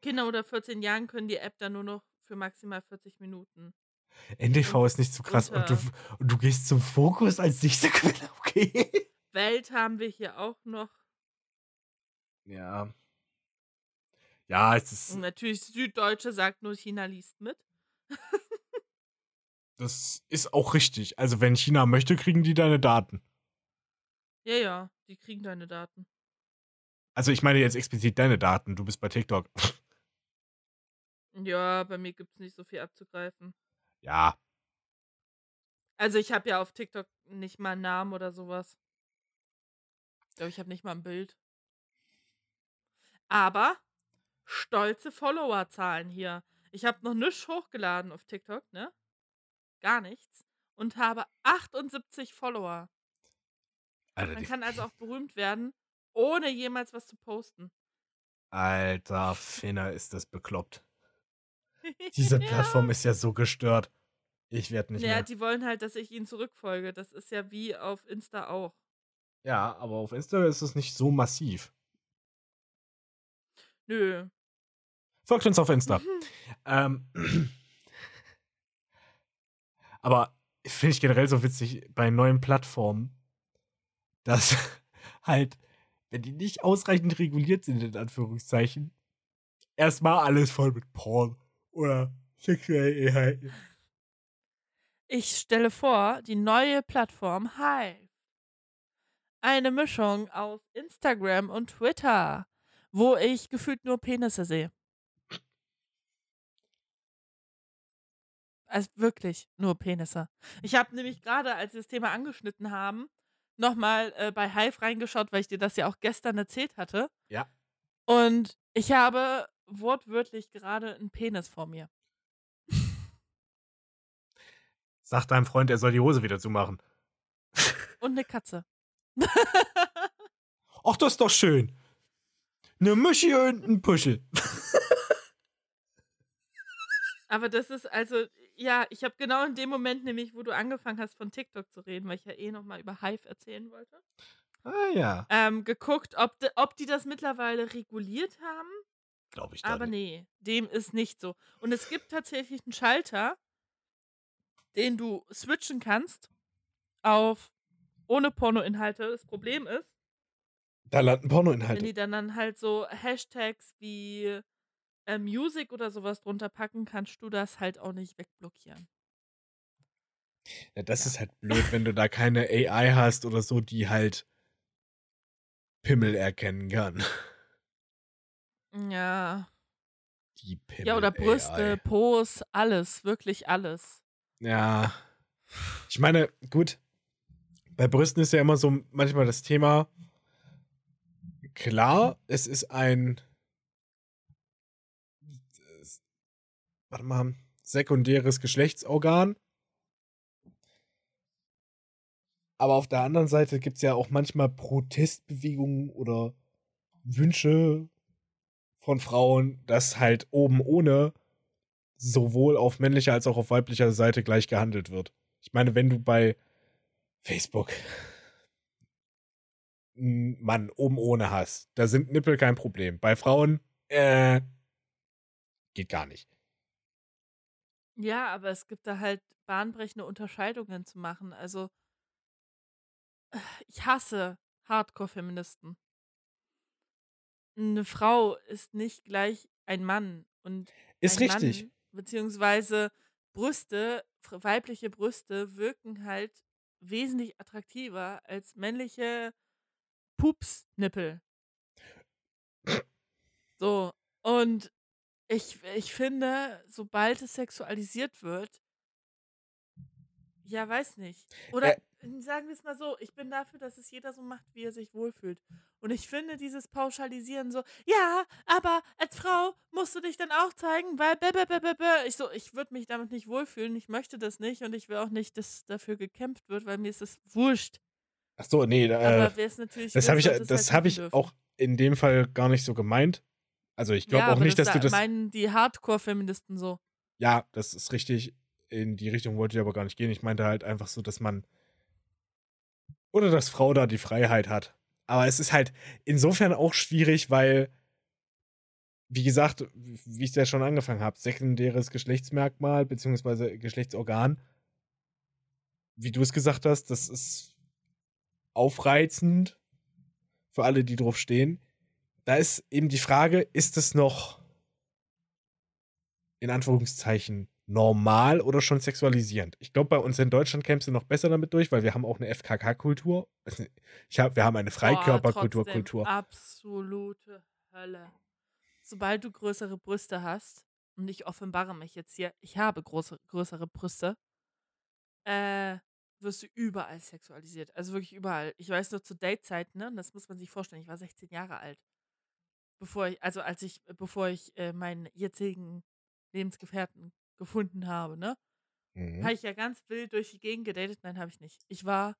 Kinder unter 14 Jahren können die App dann nur noch für maximal 40 Minuten. NTV Und ist nicht so krass. Und du, und du gehst zum Fokus als nächste Quelle, okay? Welt haben wir hier auch noch. Ja. Ja, es ist. Und natürlich Süddeutsche sagt nur, China liest mit. Das ist auch richtig. Also, wenn China möchte, kriegen die deine Daten. Ja, ja, die kriegen deine Daten. Also, ich meine jetzt explizit deine Daten. Du bist bei TikTok. Ja, bei mir gibt es nicht so viel abzugreifen. ja. Also ich habe ja auf TikTok nicht mal einen Namen oder sowas. Ich glaube, ich habe nicht mal ein Bild. Aber stolze Followerzahlen hier. Ich habe noch nichts hochgeladen auf TikTok, ne? Gar nichts. Und habe 78 Follower. Alter, Man kann also auch berühmt werden, ohne jemals was zu posten. Alter Finner, ist das bekloppt. Diese Ja. Plattform ist ja so gestört. Ich werde nicht Ja, mehr. die wollen halt, dass ich ihnen zurückfolge. Das ist ja wie auf Insta auch. Ja, aber auf Insta ist es nicht so massiv. Nö. Folgt uns auf Insta. ähm, aber finde ich generell so witzig bei neuen Plattformen, dass halt, wenn die nicht ausreichend reguliert sind, in Anführungszeichen, erstmal alles voll mit Porn oder sexuellen Inhalten. Ich stelle vor, die neue Plattform Hive. Eine Mischung aus Instagram und Twitter, wo ich gefühlt nur Penisse sehe. Also wirklich nur Penisse. Ich habe nämlich gerade, als wir das Thema angeschnitten haben, nochmal äh, bei Hive reingeschaut, weil ich dir das ja auch gestern erzählt hatte. Ja. Und ich habe wortwörtlich gerade einen Penis vor mir. Sag deinem Freund, er soll die Hose wieder zumachen. Und eine Katze. Ach, das ist doch schön. Eine Muschi und ein Puschel. Aber das ist also, ja, ich habe genau in dem Moment nämlich, wo du angefangen hast, von TikTok zu reden, weil ich ja eh nochmal über Hive erzählen wollte, Ah ja. ähm, geguckt, ob, de, ob die das mittlerweile reguliert haben. Glaube ich Aber dann. nee, dem ist nicht so. Und es gibt tatsächlich einen Schalter, den du switchen kannst auf ohne Pornoinhalte. Das Problem ist, Da landen wenn Pornoinhalte. die dann, dann halt so Hashtags wie äh, Music oder sowas drunter packen, kannst du das halt auch nicht wegblockieren. Ja, das Ja. ist halt blöd, wenn du da keine AI hast oder so, die halt Pimmel erkennen kann. Ja. Die Pimmel. Ja, oder Brüste, AI. Po's, alles, wirklich alles. Ja. Ich meine, gut. Bei Brüsten ist ja immer so manchmal das Thema. Klar, es ist ein. es- Warte mal. Sekundäres Geschlechtsorgan. Aber auf der anderen Seite gibt es ja auch manchmal Protestbewegungen oder Wünsche von Frauen, dass halt oben ohne sowohl auf männlicher als auch auf weiblicher Seite gleich gehandelt wird. Ich meine, wenn du bei Facebook einen Mann oben ohne hast, da sind Nippel kein Problem. Bei Frauen, äh, geht gar nicht. Ja, aber es gibt da halt bahnbrechende Unterscheidungen zu machen. Also, ich hasse Hardcore-Feministen. Eine Frau ist nicht gleich ein Mann. Und Ist ein richtig. Mann, beziehungsweise Brüste, weibliche Brüste wirken halt wesentlich attraktiver als männliche Pupsnippel. So, und ich, ich finde, sobald es sexualisiert wird, ja, weiß nicht. Oder sagen wir es mal so, ich bin dafür, dass es jeder so macht, wie er sich wohlfühlt. Und ich finde dieses Pauschalisieren so, ja, aber als Frau musst du dich dann auch zeigen, weil bäh, bäh, bäh, bäh, bäh. ich so, ich würde mich damit nicht wohlfühlen, ich möchte das nicht und ich will auch nicht, dass dafür gekämpft wird, weil mir ist es wurscht. Ach so, nee, äh, Aber natürlich das habe ich, das halt habe ich dürfen. auch in dem Fall gar nicht so gemeint. Also ich glaube ja, auch nicht, dass du das. meinen die Hardcore-Feministen so. Ja, das ist richtig. In die Richtung wollte ich aber gar nicht gehen. Ich meinte halt einfach so, dass man. Oder dass Frau da die Freiheit hat. Aber es ist halt insofern auch schwierig, weil, wie gesagt, wie ich es ja schon angefangen habe, sekundäres Geschlechtsmerkmal beziehungsweise Geschlechtsorgan, wie du es gesagt hast, das ist aufreizend für alle, die drauf stehen. Da ist eben die Frage, ist es noch in Anführungszeichen normal oder schon sexualisierend? Ich glaube, bei uns in Deutschland kämst du noch besser damit durch, weil wir haben auch eine FKK-Kultur. Ich hab, wir haben eine Freikörperkultur. Absolute Hölle. Sobald du größere Brüste hast, und ich offenbare mich jetzt hier, ich habe große, größere Brüste, äh, wirst du überall sexualisiert. Also wirklich überall. Ich weiß nur zu Datezeiten, ne? Das muss man sich vorstellen. Ich war 16 Jahre alt. Bevor ich, also als ich, bevor ich äh, meinen jetzigen Lebensgefährten gefunden habe, ne? Mhm. Habe ich ja ganz wild durch die Gegend gedatet. Nein, habe ich nicht. Ich war.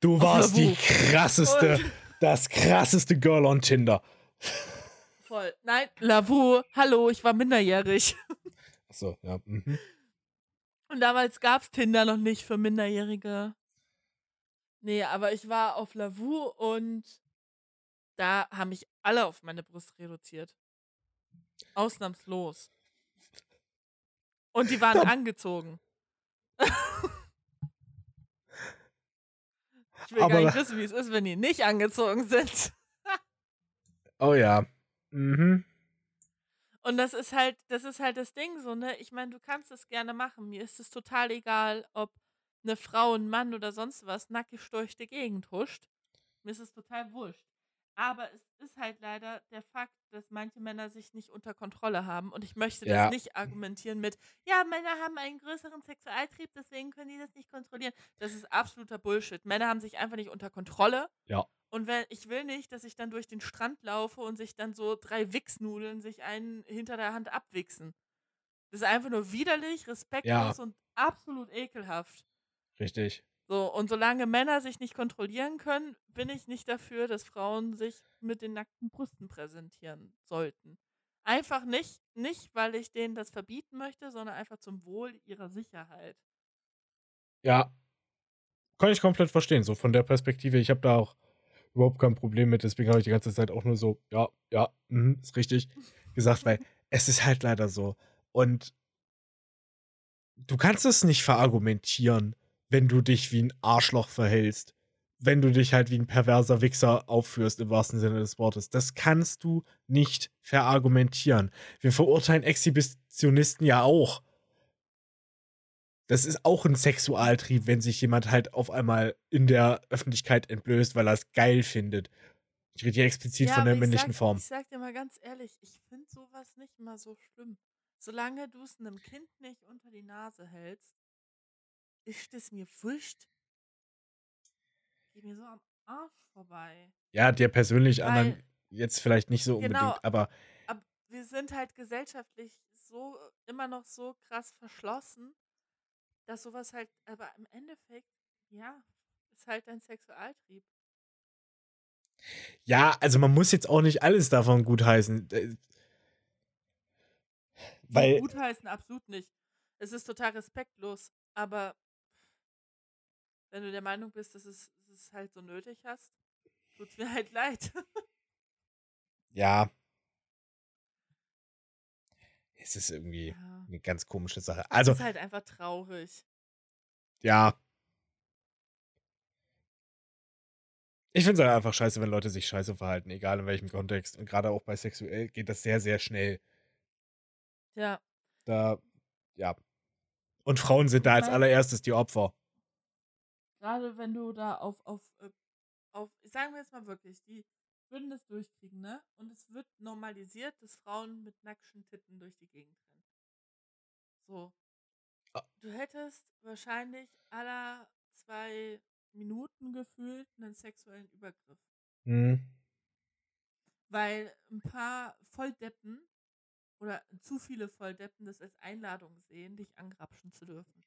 Du warst die krasseste, Und- das krasseste Girl on Tinder. Voll. Nein, Lavu, hallo, ich war minderjährig. Achso, ja. Mhm. Und damals gab es Tinder noch nicht für Minderjährige. Nee, aber ich war auf Lavu und da haben mich alle auf meine Brust reduziert. Ausnahmslos. Und die waren Da- angezogen. ich will Aber gar nicht wissen, wie es ist, wenn die nicht angezogen sind. Oh ja. Mhm. Und das ist halt, das ist halt das Ding so, ne? Ich meine, du kannst es gerne machen. Mir ist es total egal, ob eine Frau, ein Mann oder sonst was nackig durch die Gegend huscht. Mir ist es total wurscht. Aber es ist halt leider der Fakt, dass manche Männer sich nicht unter Kontrolle haben. Und ich möchte Ja. das nicht argumentieren mit, ja, Männer haben einen größeren Sexualtrieb, deswegen können die das nicht kontrollieren. Das ist absoluter Bullshit. Männer haben sich einfach nicht unter Kontrolle. Ja. Und wenn, ich will nicht, dass ich dann durch den Strand laufe und sich dann so drei Wichsnudeln sich einen hinter der Hand abwichsen. Das ist einfach nur widerlich, respektlos und absolut ekelhaft. Richtig. So, und solange Männer sich nicht kontrollieren können, bin ich nicht dafür, dass Frauen sich mit den nackten Brüsten präsentieren sollten. Einfach nicht, nicht, weil ich denen das verbieten möchte, sondern einfach zum Wohl ihrer Sicherheit. Ja. Kann ich komplett verstehen. So von der Perspektive, ich habe da auch überhaupt kein Problem mit. Deswegen habe ich die ganze Zeit auch nur so, ja, ja, mhm, ist richtig gesagt, weil es ist halt leider so. Und du kannst es nicht verargumentieren, wenn du dich wie ein Arschloch verhältst. Wenn du dich halt wie ein perverser Wichser aufführst, im wahrsten Sinne des Wortes. Das kannst du nicht verargumentieren. Wir verurteilen Exhibitionisten ja auch. Das ist auch ein Sexualtrieb, wenn sich jemand halt auf einmal in der Öffentlichkeit entblößt, weil er es geil findet. Ich rede hier explizit von aber der ich männlichen sag, Form. Ich sag dir mal ganz ehrlich, ich finde sowas nicht mal so schlimm. Solange du es einem Kind nicht unter die Nase hältst, ist es mir wurscht. Geht mir so am Arsch vorbei. Ja, dir persönlich, anderen Weil- jetzt vielleicht nicht so unbedingt, Genau. aber Aber wir sind halt gesellschaftlich so immer noch so krass verschlossen, dass sowas halt, aber im Endeffekt, ja, ist halt ein Sexualtrieb. ja, also man muss jetzt auch nicht alles davon gutheißen. Äh, Weil, Gutheißen absolut nicht. Es ist total respektlos, aber wenn du der Meinung bist, dass es, dass es halt so nötig hast, tut's mir halt leid. ja. Es ist irgendwie Ja. eine ganz komische Sache. es Also, ist halt einfach traurig. ja. Ich finde es halt einfach scheiße, wenn Leute sich scheiße verhalten, egal in welchem Kontext. Und gerade auch bei sexuell geht das sehr, sehr schnell. Ja, Da, ja. Und Frauen sind da als allererstes die Opfer. Gerade wenn du da auf, auf, äh, auf, sagen wir jetzt mal wirklich, die würden das durchkriegen, ne? Und es wird normalisiert, dass Frauen mit nackten Titten durch die Gegend rennen. So. Ah. Du hättest wahrscheinlich aller zwei Minuten gefühlt einen sexuellen Übergriff. Hm. Weil ein paar Volldeppen oder zu viele Volldeppen das als Einladung sehen, dich angrapschen zu dürfen.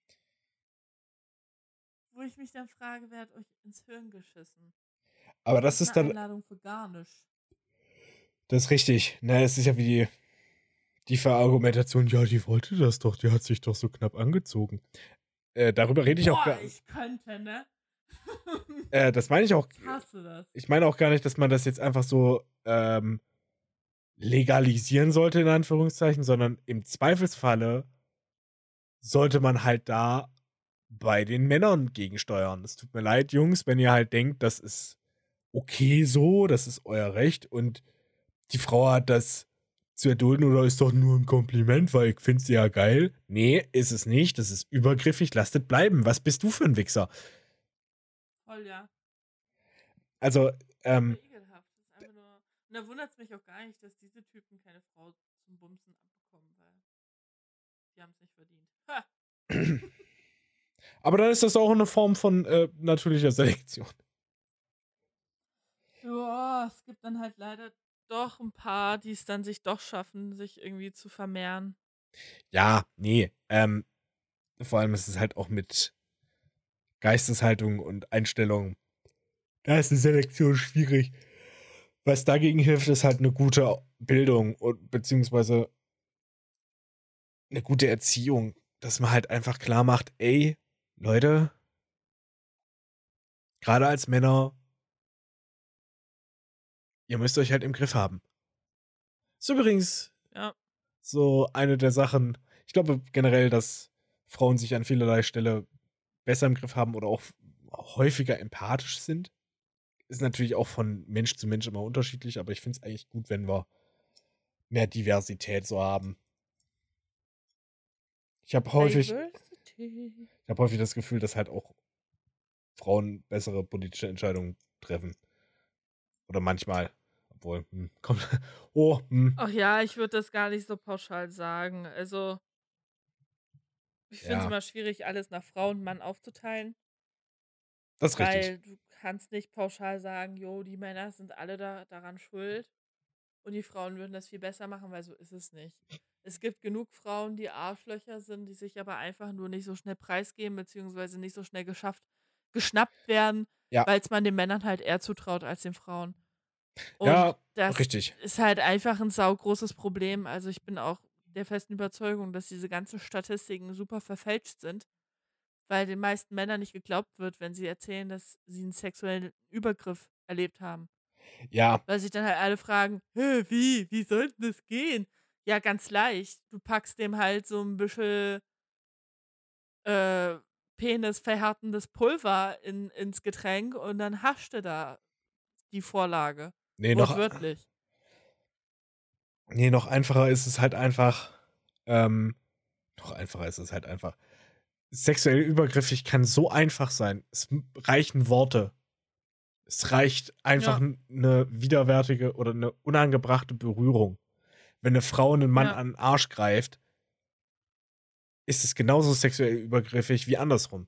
Wo ich mich dann frage, wer hat euch ins Hirn geschissen? Aber das ist Eine dann, Einladung für gar nichts. das ist richtig. Ne, es ist ja wie die, die Verargumentation, ja, die wollte das doch, die hat sich doch so knapp angezogen. Äh, darüber rede ich auch Boah, gar ich könnte, ne? äh, Das meine ich auch. ich hasse das. Ich meine auch gar nicht, dass man das jetzt einfach so ähm, legalisieren sollte, in Anführungszeichen, sondern im Zweifelsfalle sollte man halt da bei den Männern gegensteuern. Es tut mir leid, Jungs, wenn ihr halt denkt, das ist okay so, das ist euer Recht und die Frau hat das zu erdulden oder ist doch nur ein Kompliment, weil ich finde sie ja geil. Nee, ist es nicht. Das ist übergriffig. Lasst es bleiben. Was bist du für ein Wichser? Voll, ja. Also, ähm, Voll ekelhaft. Das ist einfach nur. Und da wundert es mich auch gar nicht, dass diese Typen keine Frau zum Bumsen abbekommen, weil die haben es nicht verdient. Ha! aber dann ist das auch eine Form von äh, natürlicher Selektion. Ja, es gibt dann halt leider doch ein paar, die es dann sich doch schaffen, sich irgendwie zu vermehren. Ja, nee. Ähm, vor allem ist es halt auch mit Geisteshaltung und Einstellung. Da ist eine Selektion schwierig. Was dagegen hilft, ist halt eine gute Bildung und beziehungsweise eine gute Erziehung, dass man halt einfach klar macht, ey, Leute, gerade als Männer, ihr müsst euch halt im Griff haben. Ist übrigens Ja. so eine der Sachen, ich glaube generell, dass Frauen sich an vielerlei Stelle besser im Griff haben oder auch häufiger empathisch sind. Ist natürlich auch von Mensch zu Mensch immer unterschiedlich, aber ich finde es eigentlich gut, wenn wir mehr Diversität so haben. Ich habe häufig, Ich habe häufig das Gefühl, dass halt auch Frauen bessere politische Entscheidungen treffen. Oder manchmal. Obwohl, hm, kommt. Oh, hm. Ach ja, ich würde das gar nicht so pauschal sagen. Also, ich finde es Ja. immer schwierig, alles nach Frau und Mann aufzuteilen. Das ist richtig. Weil du kannst nicht pauschal sagen, jo, die Männer sind alle da, daran schuld und die Frauen würden das viel besser machen, weil so ist es nicht. Es gibt genug Frauen, die Arschlöcher sind, die sich aber einfach nur nicht so schnell preisgeben, beziehungsweise nicht so schnell geschafft, geschnappt werden, Ja. weil es man den Männern halt eher zutraut als den Frauen. Und Ja, das Richtig. ist halt einfach ein saugroßes Problem. Also ich bin auch der festen Überzeugung, dass diese ganzen Statistiken super verfälscht sind, weil den meisten Männern nicht geglaubt wird, wenn sie erzählen, dass sie einen sexuellen Übergriff erlebt haben. Ja, Weil sich dann halt alle fragen, wie, wie soll denn das gehen? Ja, ganz leicht. Du packst dem halt so ein bisschen äh, penisverhärtendes Pulver in, ins Getränk und dann hascht du da die Vorlage. nee, noch, Wortwörtlich. nee, noch einfacher ist es halt einfach. Ähm, noch einfacher ist es halt einfach. Sexuell übergriffig kann so einfach sein. Es reichen Worte. Es reicht einfach Ja. eine widerwärtige oder eine unangebrachte Berührung. Wenn eine Frau einen Mann Ja. an den Arsch greift, ist es genauso sexuell übergriffig wie andersrum.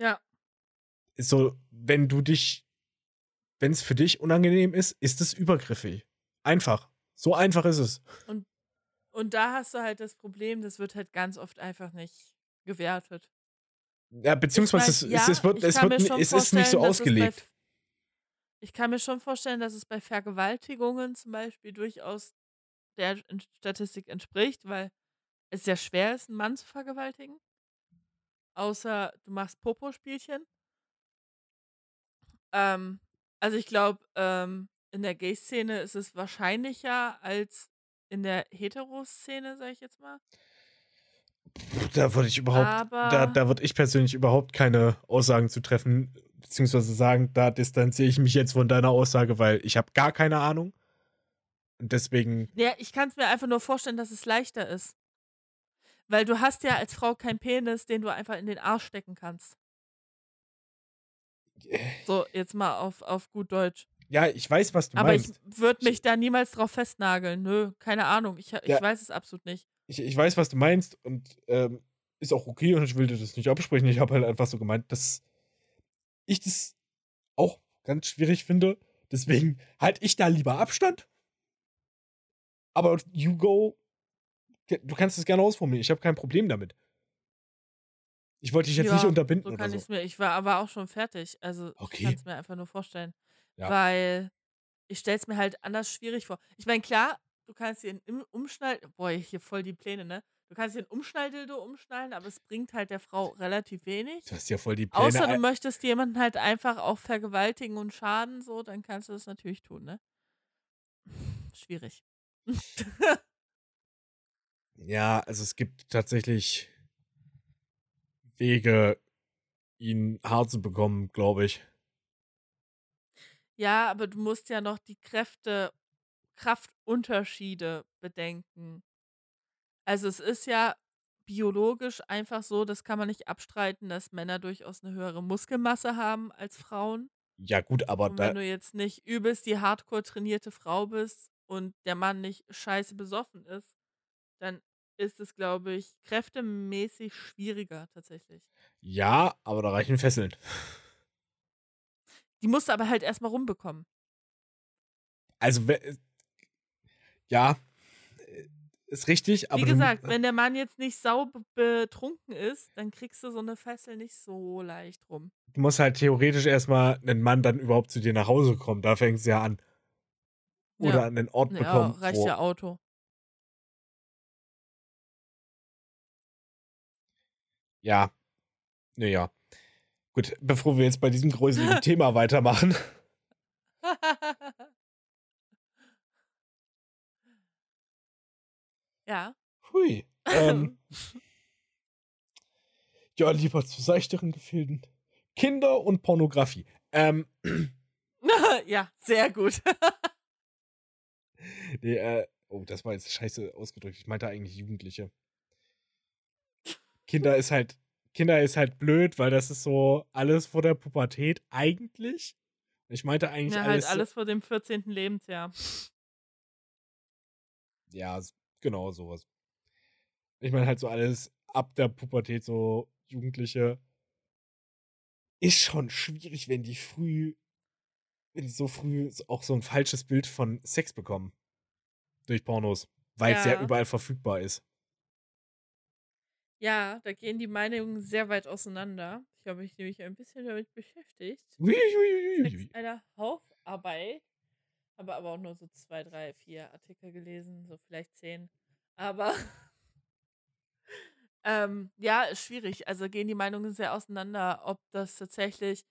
Ja. So, wenn du dich, wenn es für dich unangenehm ist, ist es übergriffig. Einfach. So einfach ist es. Und da hast du halt das Problem, das wird halt ganz oft einfach nicht gewertet. Ja, beziehungsweise es, Ich mein, es, es, ja, wird, es, kann wird, n- schon es ist nicht so vorstellen, dass es bei ausgelegt. F- Ich kann mir schon vorstellen, dass es bei Vergewaltigungen zum Beispiel durchaus der Statistik entspricht, weil es sehr schwer ist, einen Mann zu vergewaltigen. Außer du machst Popo-Spielchen. Ähm, also ich glaube, ähm, in der Gay-Szene ist es wahrscheinlicher als in der Hetero-Szene, sag ich jetzt mal. Da würde ich überhaupt, Aber- da, da würde ich persönlich überhaupt keine Aussagen zu treffen, beziehungsweise sagen, da distanziere ich mich jetzt von deiner Aussage, weil ich habe gar keine Ahnung. Und deswegen, Ja, ich kann es mir einfach nur vorstellen, dass es leichter ist. Weil du hast ja als Frau keinen Penis, den du einfach in den Arsch stecken kannst. So, jetzt mal auf, auf gut Deutsch. ja, ich weiß, was du Aber ich meinst. würde mich da niemals drauf festnageln. Nö, keine Ahnung. Ich, ich Ja. weiß es absolut nicht. Ich, ich weiß, was du meinst und ähm, ist auch okay und ich will dir das nicht absprechen. Ich habe halt einfach so gemeint, dass ich das auch ganz schwierig finde. Deswegen halte ich da lieber Abstand. Aber you go. Du kannst es gerne ausformulieren. Ich habe kein Problem damit. Ich wollte dich jetzt nicht Ja, unterbinden so oder kann so. ich es mir. Ich war aber auch schon fertig. Also ich Okay. kann es mir einfach nur vorstellen. Ja. Weil ich stelle es mir halt anders schwierig vor. Ich meine, klar, du kannst einen Umschnall. Boah, hier voll die Pläne, ne? Du kannst einen Umschnalldildo umschnallen, aber es bringt halt der Frau relativ wenig. Du hast ja voll die Pläne. Außer du ein- möchtest jemanden halt einfach auch vergewaltigen und schaden, so, dann kannst du das natürlich tun, ne? Schwierig. Ja, also es gibt tatsächlich Wege, ihn hart zu bekommen, glaube ich. Ja, aber du musst ja noch die Kräfte, Kraftunterschiede bedenken. Also es ist ja biologisch einfach so, das kann man nicht abstreiten, dass Männer durchaus eine höhere Muskelmasse haben als Frauen. Ja, gut, aber Und da, wenn du jetzt nicht übelst die hardcore trainierte Frau bist und der Mann nicht scheiße besoffen ist, dann ist es, glaube ich, kräftemäßig schwieriger tatsächlich. ja, aber da reichen Fesseln. Die musst du aber halt erstmal rumbekommen. Also, we- ja, äh, ist richtig, aber Wie du- gesagt, wenn der Mann jetzt nicht sau be- betrunken ist, dann kriegst du so eine Fessel nicht so leicht rum. du musst halt theoretisch erstmal einen Mann dann überhaupt zu dir nach Hause kommen. Da fängt es ja an. Oder Ja. an den Ort Ja, bekommen. reicht wo, ja Auto. Ja. Naja. Gut, bevor wir jetzt bei diesem gruseligen Thema weitermachen. Ja. Hui. Ähm, ja, lieber zu seichteren Gefilden. Kinder und Pornografie. Ähm, ja, sehr gut. nee, äh, oh, das war jetzt scheiße ausgedrückt. Ich meinte eigentlich Jugendliche. Kinder ist halt, Kinder ist halt blöd, weil das ist so alles vor der Pubertät eigentlich. Ich meinte eigentlich ja, halt alles. alles vor dem 14. Lebensjahr. Ja, genau sowas. Ich meine halt so alles ab der Pubertät, so Jugendliche. Ist schon schwierig, wenn die früh, wenn die so früh auch so ein falsches Bild von Sex bekommen. Durch Pornos. Weil es ja Ja. überall verfügbar ist. Ja, da gehen die Meinungen sehr weit auseinander. Ich habe mich nämlich ein bisschen damit beschäftigt. Uiuiuiui. Sex einer Haufarbeit. Habe aber auch nur so zwei, drei, vier Artikel gelesen, so vielleicht zehn. Aber ähm, ja, ist schwierig. Also gehen die Meinungen sehr auseinander, ob das tatsächlich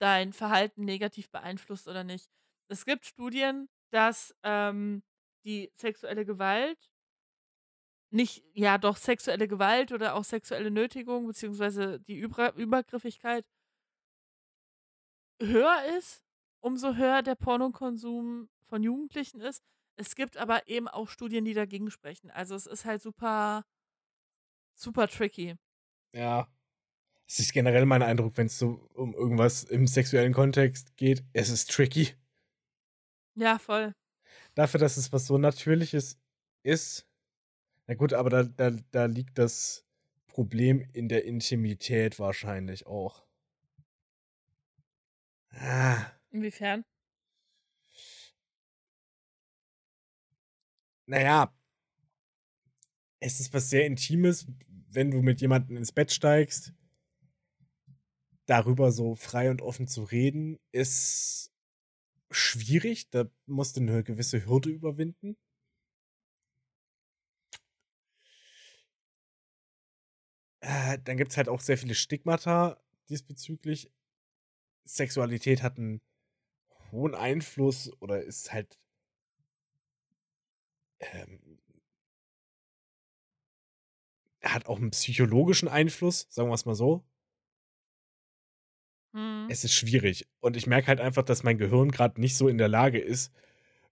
dein Verhalten negativ beeinflusst oder nicht. Es gibt Studien, dass ähm, die sexuelle Gewalt nicht, ja doch, sexuelle Gewalt oder auch sexuelle Nötigung, beziehungsweise die Über Übergriffigkeit höher ist, umso höher der Pornokonsum von Jugendlichen ist. Es gibt aber eben auch Studien, die dagegen sprechen. Also es ist halt super, super tricky. Ja. Es ist generell mein Eindruck, wenn es so um irgendwas im sexuellen Kontext geht. Es ist tricky. Ja, voll. Dafür, dass es was so Natürliches ist. Na gut, aber da, da, da liegt das Problem in der Intimität wahrscheinlich auch. Ah, Inwiefern? naja, es ist was sehr Intimes, wenn du mit jemandem ins Bett steigst. Darüber so frei und offen zu reden, ist schwierig. Da musst du eine gewisse Hürde überwinden. Äh, dann gibt es halt auch sehr viele Stigmata diesbezüglich. Sexualität hat einen hohen Einfluss oder ist halt ähm, hat auch einen psychologischen Einfluss, sagen wir es mal so. Hm. Es ist schwierig. Und ich merke halt einfach, dass mein Gehirn gerade nicht so in der Lage ist,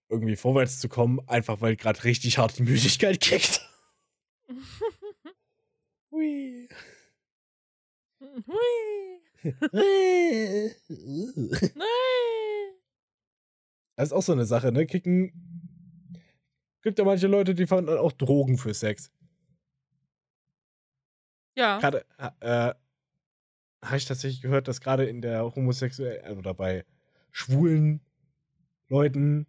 irgendwie vorwärts zu kommen, einfach weil gerade richtig hart die Müdigkeit kickt. Hui. Hui. das ist auch so eine Sache, ne? Kicken. Gibt ja manche Leute, die fanden auch Drogen für Sex. Ja. Gerade äh, habe ich tatsächlich gehört, dass gerade in der homosexuellen oder bei schwulen Leuten,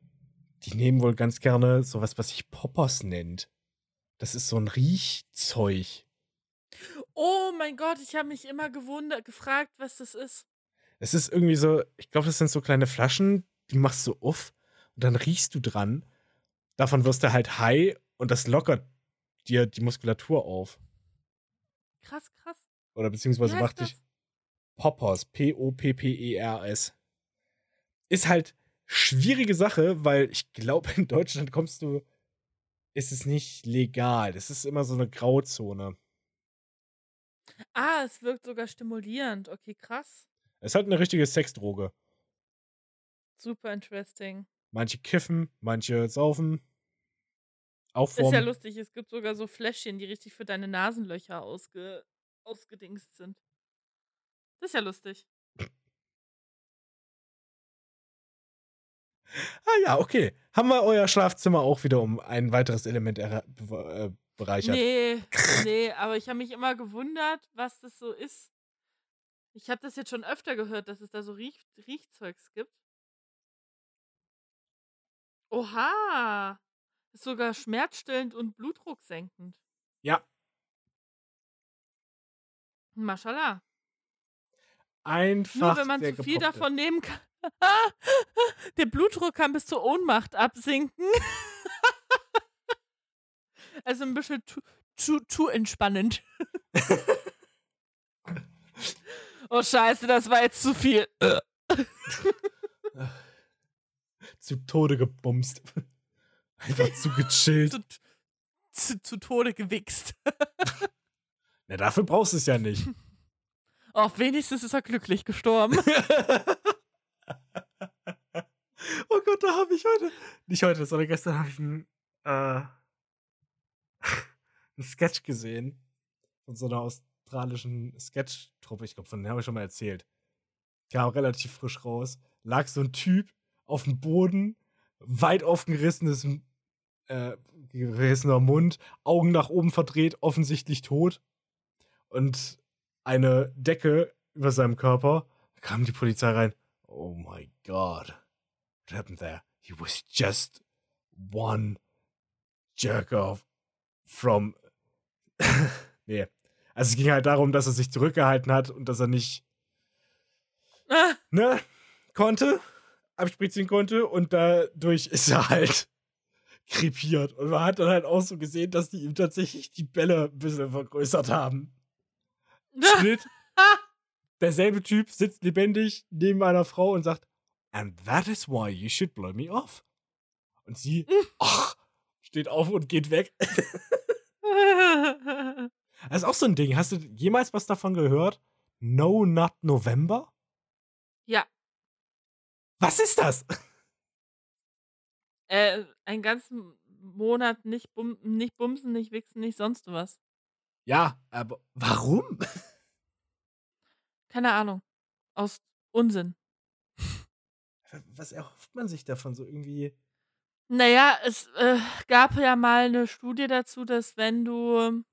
die nehmen wohl ganz gerne sowas, was sich Poppers nennt. Das ist so ein Riechzeug. Oh mein Gott, ich habe mich immer gewundert, gefragt, was das ist. Es ist irgendwie so, ich glaube, das sind so kleine Flaschen, die machst du auf und dann riechst du dran. Davon wirst du halt high und das lockert dir die Muskulatur auf. Krass, krass. Oder beziehungsweise macht dich Poppers, P-O-P-P-E-R-S. Ist halt schwierige Sache, weil ich glaube, in Deutschland kommst du, ist es nicht legal. Das ist immer so eine Grauzone. Ah, es wirkt sogar stimulierend. Okay, krass. Es ist halt eine richtige Sexdroge. Super interesting. Manche kiffen, manche saufen. Auch Ist ja vom, lustig, es gibt sogar so Fläschchen, die richtig für deine Nasenlöcher ausge ausgedingst sind. Das ist ja lustig. Ah ja, okay. Haben wir euer Schlafzimmer auch wieder um ein weiteres Element äh, bereichert? Nee, nee, aber ich habe mich immer gewundert, was das so ist. Ich habe das jetzt schon öfter gehört, dass es da so Riech Riechzeugs gibt. Oha! Ist sogar schmerzstillend und blutdrucksenkend. Ja, Maschallah. einfach. Nur wenn man zu viel davon nehmen kann. Der Blutdruck kann bis zur Ohnmacht absinken. Also ein bisschen zu, zu, zu entspannend. Oh scheiße, das war jetzt zu viel. Zu Tode gebumst. Einfach zu gechillt. Zu, zu, zu Tode gewichst. Na, dafür brauchst du es ja nicht. Oh, wenigstens ist er glücklich gestorben. oh Gott, da habe ich heute. Nicht heute, sondern gestern habe ich einen, äh, einen Sketch gesehen. Von so einer australischen Sketch-Truppe. Ich glaube, von denen habe ich schon mal erzählt. Kam relativ frisch raus. Lag so ein Typ auf dem Boden, weit aufgerissenes, äh, gerissener Mund, Augen nach oben verdreht, offensichtlich tot. Und eine Decke über seinem Körper. Da kam die Polizei rein. Oh my God. What happened there? He was just one jerk off from. nee. Also es ging halt darum, dass er sich zurückgehalten hat und dass er nicht, Ah, ne, konnte, abspritzen konnte und dadurch ist er halt krepiert. Und man hat dann halt auch so gesehen, dass die ihm tatsächlich die Bälle ein bisschen vergrößert haben. Schnitt. Derselbe Typ sitzt lebendig neben einer Frau und sagt, And that is why you should blow me off. Und sie, ach, steht auf und geht weg. Das ist auch so ein Ding. Hast du jemals was davon gehört? No Nut November? Was ist das? äh, einen ganzen Monat nicht, bum nicht bumsen, nicht wichsen, nicht sonst was. Ja, aber warum? Keine Ahnung. Aus Unsinn. Was erhofft man sich davon? So irgendwie. Naja, es äh, gab ja mal eine Studie dazu, dass wenn du,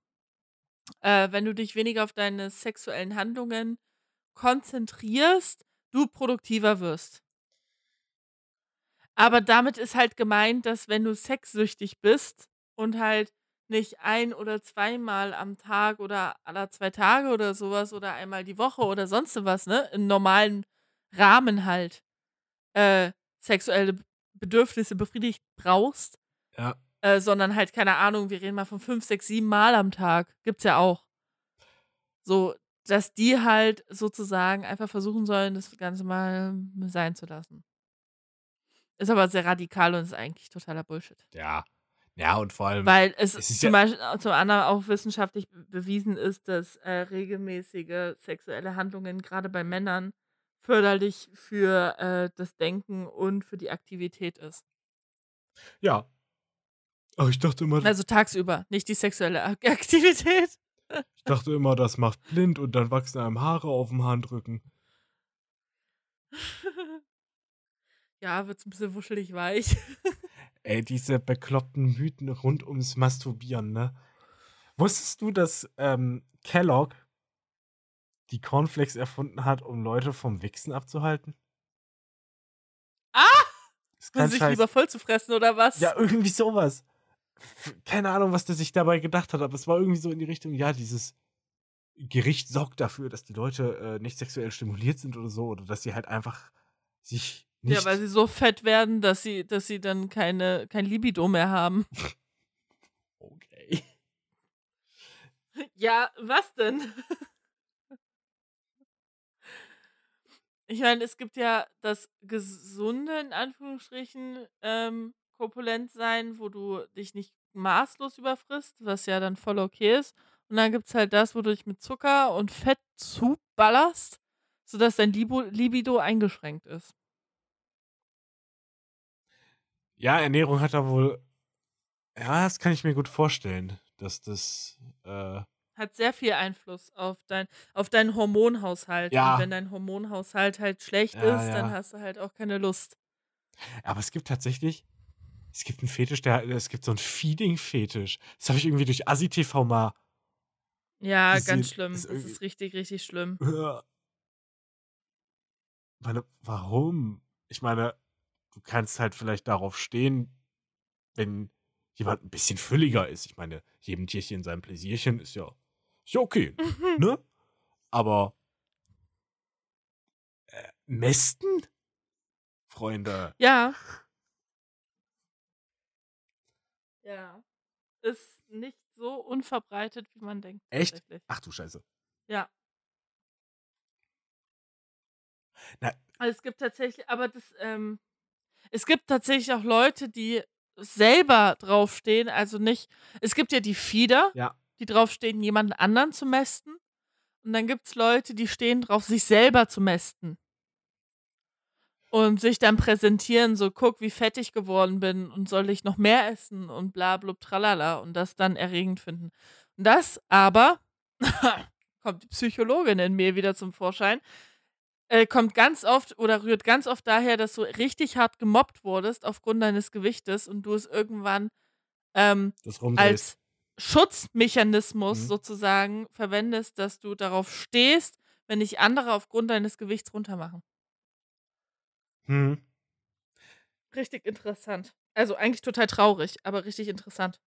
äh, wenn du dich weniger auf deine sexuellen Handlungen konzentrierst, du produktiver wirst. Aber damit ist halt gemeint, dass wenn du sexsüchtig bist und halt nicht ein oder zweimal am Tag oder alle zwei Tage oder sowas oder einmal die Woche oder sonst was, ne, im normalen Rahmen halt äh, sexuelle Bedürfnisse befriedigt brauchst, Ja. äh, sondern halt, keine Ahnung, wir reden mal von fünf, sechs, sieben Mal am Tag. Gibt's ja auch. So, dass die halt sozusagen einfach versuchen sollen, das Ganze mal sein zu lassen. Ist aber sehr radikal und ist eigentlich totaler Bullshit. Ja. Ja, und vor allem. Weil es, es zum ja- Beispiel äh, zum anderen auch wissenschaftlich be- bewiesen ist, dass äh, regelmäßige sexuelle Handlungen gerade bei Männern förderlich für äh, das Denken und für die Aktivität ist. ja. Aber ich dachte immer, Also tagsüber, nicht die sexuelle Ak- Aktivität. ich dachte immer, das macht blind und dann wachsen einem Haare auf dem Handrücken. ja, wird's ein bisschen wuschelig weich. Ey, diese bekloppten Mythen rund ums Masturbieren, ne? Wusstest du, dass ähm, Kellogg die Cornflakes erfunden hat, um Leute vom Wichsen abzuhalten? Ah! Um sich Scheiß. lieber voll zu fressen oder was? Ja, irgendwie sowas. Keine Ahnung, was der sich dabei gedacht hat, aber es war irgendwie so in die Richtung, ja, dieses Gericht sorgt dafür, dass die Leute äh, nicht sexuell stimuliert sind oder so, oder dass sie halt einfach sich nicht. Ja, weil sie so fett werden, dass sie, dass sie dann keine, kein Libido mehr haben. okay. Ja, was denn? Ich meine, es gibt ja das gesunde, in Anführungsstrichen, ähm, korpulent sein, wo du dich nicht maßlos überfrisst, was ja dann voll okay ist. Und dann gibt es halt das, wo du dich mit Zucker und Fett zuballerst, sodass dein Libido eingeschränkt ist. Ja, Ernährung hat da wohl. Ja, das kann ich mir gut vorstellen, dass das. Äh, Hat sehr viel Einfluss auf, dein, auf deinen Hormonhaushalt. Ja. Und wenn dein Hormonhaushalt halt schlecht Ja, ist, dann ja. hast du halt auch keine Lust. aber es gibt tatsächlich. Es gibt einen Fetisch, der, es gibt so einen Feeding-Fetisch. Das habe ich irgendwie durch ASI-TV mal. Ja, Gesehen ganz schlimm. Das irgendwie- ist richtig, richtig schlimm. Meine, warum? Ich meine, du kannst halt vielleicht darauf stehen, wenn jemand ein bisschen fülliger ist. Ich meine, jedem Tierchen sein Pläsierchen ist ja, ist ja okay, ne? Aber äh, Mästen? Freunde. Ja. Ja. Ist nicht so unverbreitet, wie man denkt. Echt? Ach du Scheiße. Ja. Na- Also es gibt tatsächlich, aber das, ähm, es gibt tatsächlich auch Leute, die selber draufstehen, also nicht, es gibt ja die Fieder, Ja. die draufstehen, jemanden anderen zu mästen. Und dann gibt es Leute, die stehen drauf, sich selber zu mästen. Und sich dann präsentieren, so, guck, wie fett ich geworden bin und soll ich noch mehr essen und bla blub tralala und das dann erregend finden. Und das aber, kommt die Psychologin in mir wieder zum Vorschein, äh, kommt ganz oft oder rührt ganz oft daher, dass du richtig hart gemobbt wurdest aufgrund deines Gewichtes und du es irgendwann ähm, als Schutzmechanismus Mhm. sozusagen verwendest, dass du darauf stehst, wenn dich andere aufgrund deines Gewichts runtermachen. Hm. Richtig interessant. Also eigentlich total traurig, aber richtig interessant.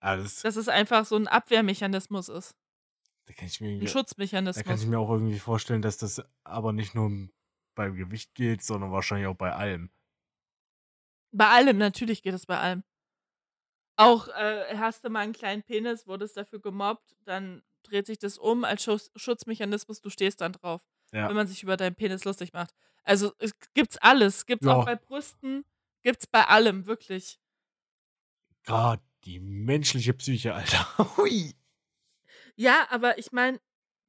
Ah, das, Dass es einfach so ein Abwehrmechanismus ist. Da kann ich mir Ein irgendwie- Da kann Schutzmechanismus. ich mir auch irgendwie vorstellen, dass das aber nicht nur beim Gewicht gilt, sondern wahrscheinlich auch bei allem. Bei allem, natürlich geht es bei allem. Auch äh, hast du mal einen kleinen Penis, wurdest dafür gemobbt, dann dreht sich das um als Schutz Schutzmechanismus, du stehst dann drauf, Ja. wenn man sich über deinen Penis lustig macht. Also es gibt's alles. Gibt's Ja. auch bei Brüsten, gibt's bei allem, wirklich. Gott, die menschliche Psyche, Alter. Hui. Ja, aber ich meine,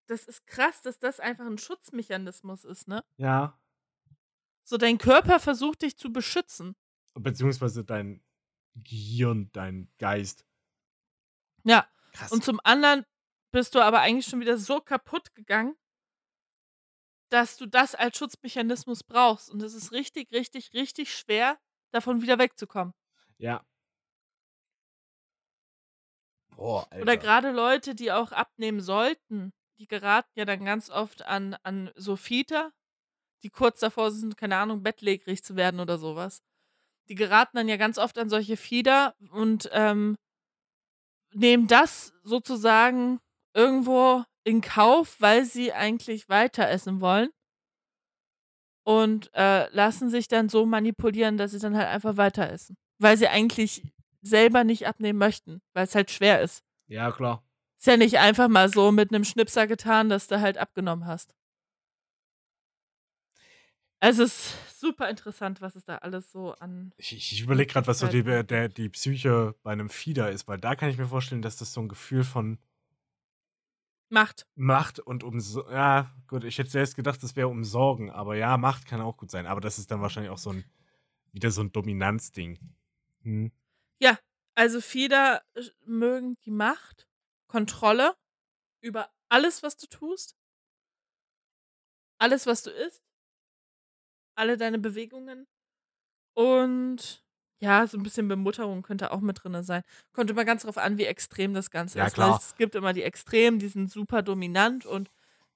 das ist krass, dass das einfach ein Schutzmechanismus ist, ne? Ja. So, dein Körper versucht dich zu beschützen. Beziehungsweise dein Gehirn, dein Geist. Ja. Krass. Und zum anderen bist du aber eigentlich schon wieder so kaputt gegangen, dass du das als Schutzmechanismus brauchst. Und es ist richtig, richtig, richtig schwer, davon wieder wegzukommen. ja. Alter. Oder gerade Leute, die auch abnehmen sollten, die geraten ja dann ganz oft an, an so Fieter, die kurz davor sind, keine Ahnung, bettlägerig zu werden oder sowas. Die geraten dann ja ganz oft an solche Fieder und ähm, nehmen das sozusagen irgendwo in Kauf, weil sie eigentlich weiter essen wollen. Und äh, lassen sich dann so manipulieren, dass sie dann halt einfach weiter essen. Weil sie eigentlich selber nicht abnehmen möchten, weil es halt schwer ist. Ja, klar. Ist ja nicht einfach mal so mit einem Schnipser getan, dass du halt abgenommen hast. Also es ist super interessant, was es da alles so an. Ich, ich überlege gerade, was so die, Möglichkeiten. der, die Psyche bei einem Fieder ist, weil da kann ich mir vorstellen, dass das so ein Gefühl von Macht. Macht und um ja, gut, ich hätte selbst gedacht, das wäre um Sorgen, aber ja, Macht kann auch gut sein, aber das ist dann wahrscheinlich auch so ein wieder so ein Dominanzding. Hm. Also Fieder äh, mögen die Macht, Kontrolle über alles, was du tust, alles, was du isst, alle deine Bewegungen und ja, so ein bisschen Bemutterung könnte auch mit drin sein. Kommt immer ganz drauf an, wie extrem das Ganze Ja, ist. klar. Weil es gibt immer die Extremen, die sind super dominant und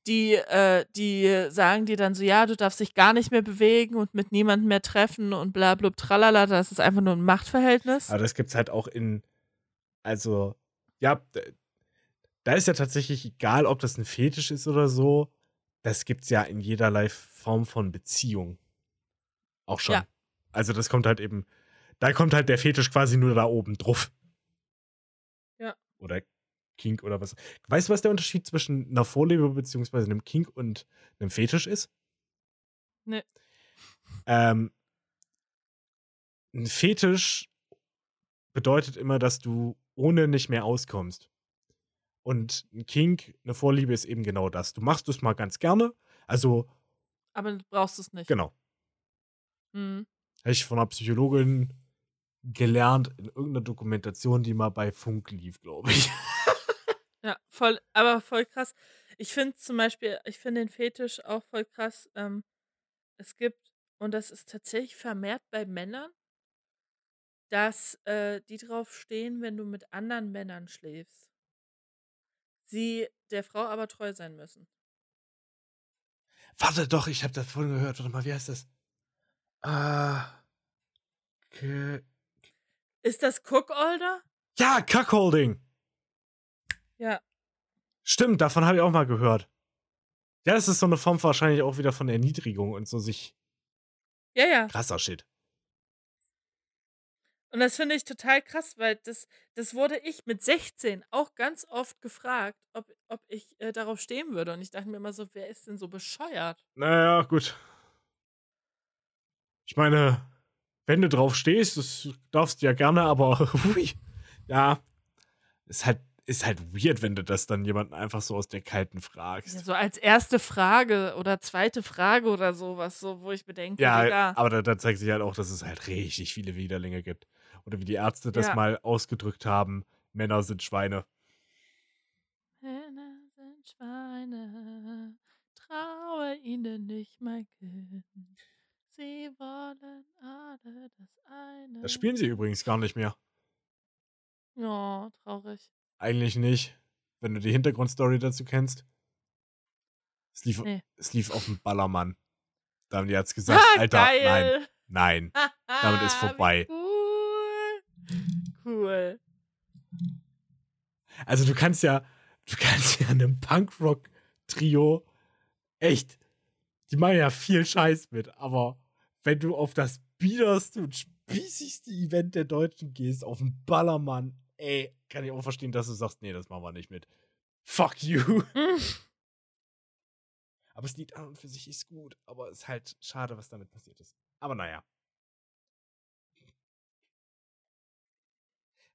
die, äh, die sagen dir dann so, ja, du darfst dich gar nicht mehr bewegen und mit niemandem mehr treffen und bla blub tralala, das ist einfach nur ein Machtverhältnis. Aber das gibt's halt auch in, also, ja, da ist ja tatsächlich egal, ob das ein Fetisch ist oder so. Das gibt's ja in jederlei Form von Beziehung. Auch schon. Ja. Also das kommt halt eben, da kommt halt der Fetisch quasi nur da oben drauf. Ja. Oder Kink oder was. Weißt du, was der Unterschied zwischen einer Vorliebe beziehungsweise einem Kink und einem Fetisch ist? Nee. Ähm, ein Fetisch bedeutet immer, dass du ohne nicht mehr auskommst. Und ein Kink, eine Vorliebe ist eben genau das. Du machst es mal ganz gerne. Also, Aber du brauchst es nicht. genau. Mhm. Habe ich von einer Psychologin gelernt in irgendeiner Dokumentation, die mal bei Funk lief, glaube ich. Ja, voll, aber voll krass. Ich finde zum Beispiel, ich finde den Fetisch auch voll krass. Ähm, es gibt, und das ist tatsächlich vermehrt bei Männern, dass äh, die drauf stehen, wenn du mit anderen Männern schläfst. Sie der Frau aber treu sein müssen. Warte doch, ich habe das vorhin gehört. Warte mal, wie heißt das? Ah. Ke- Ist das Cookolder? ja, Cuckolding. Ja. Stimmt, davon habe ich auch mal gehört. Ja, das ist so eine Form wahrscheinlich auch wieder von Erniedrigung und so sich Ja, ja. krasser Shit. Und das finde ich total krass, weil das, das wurde ich mit 16 auch ganz oft gefragt, ob, ob ich äh, darauf stehen würde. Und ich dachte mir immer so, wer ist denn so bescheuert? Naja, gut. Ich meine, wenn du drauf stehst, das darfst du ja gerne, aber hui, ja, ist halt, ist halt weird, wenn du das dann jemanden einfach so aus der Kalten Ja, fragst. so als erste Frage oder zweite Frage oder sowas, so, wo ich mir denke, Ja, Digga, aber da, da zeigt sich halt auch, dass es halt richtig viele Widerlinge gibt. Oder wie die Ärzte das Ja. mal ausgedrückt haben, Männer sind Schweine. Männer sind Schweine, traue ihnen nicht, mein Kind. Sie wollen alle das eine. Das spielen sie übrigens gar nicht mehr. Ja, traurig. Eigentlich nicht, wenn du die Hintergrundstory dazu kennst. Es lief, Nee. es lief auf dem Ballermann. Da haben die jetzt gesagt, Ah, Alter, nein, geil. nein. Damit ist vorbei. Cool. Cool. Also du kannst ja, du kannst ja einem Punkrock-Trio echt, die machen ja viel Scheiß mit, aber wenn du auf das biederste und spießigste Event der Deutschen gehst, auf den Ballermann, ey, kann ich auch verstehen, dass du sagst, nee, das machen wir nicht mit. Fuck you. Aber das Lied an und für sich ist gut, aber es ist halt schade, was damit passiert ist. Aber naja.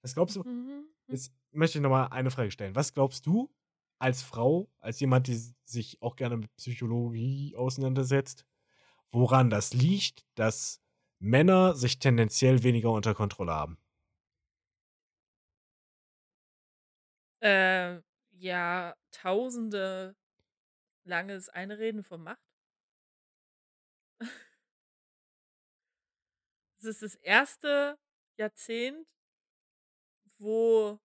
Was glaubst du, Mhm. Jetzt möchte ich nochmal eine Frage stellen. Was glaubst du als Frau, als jemand, die sich auch gerne mit Psychologie auseinandersetzt, woran das liegt, dass Männer sich tendenziell weniger unter Kontrolle haben? Äh, ja, tausende langes Einreden von Macht. Es ist das erste Jahrzehnt, wo,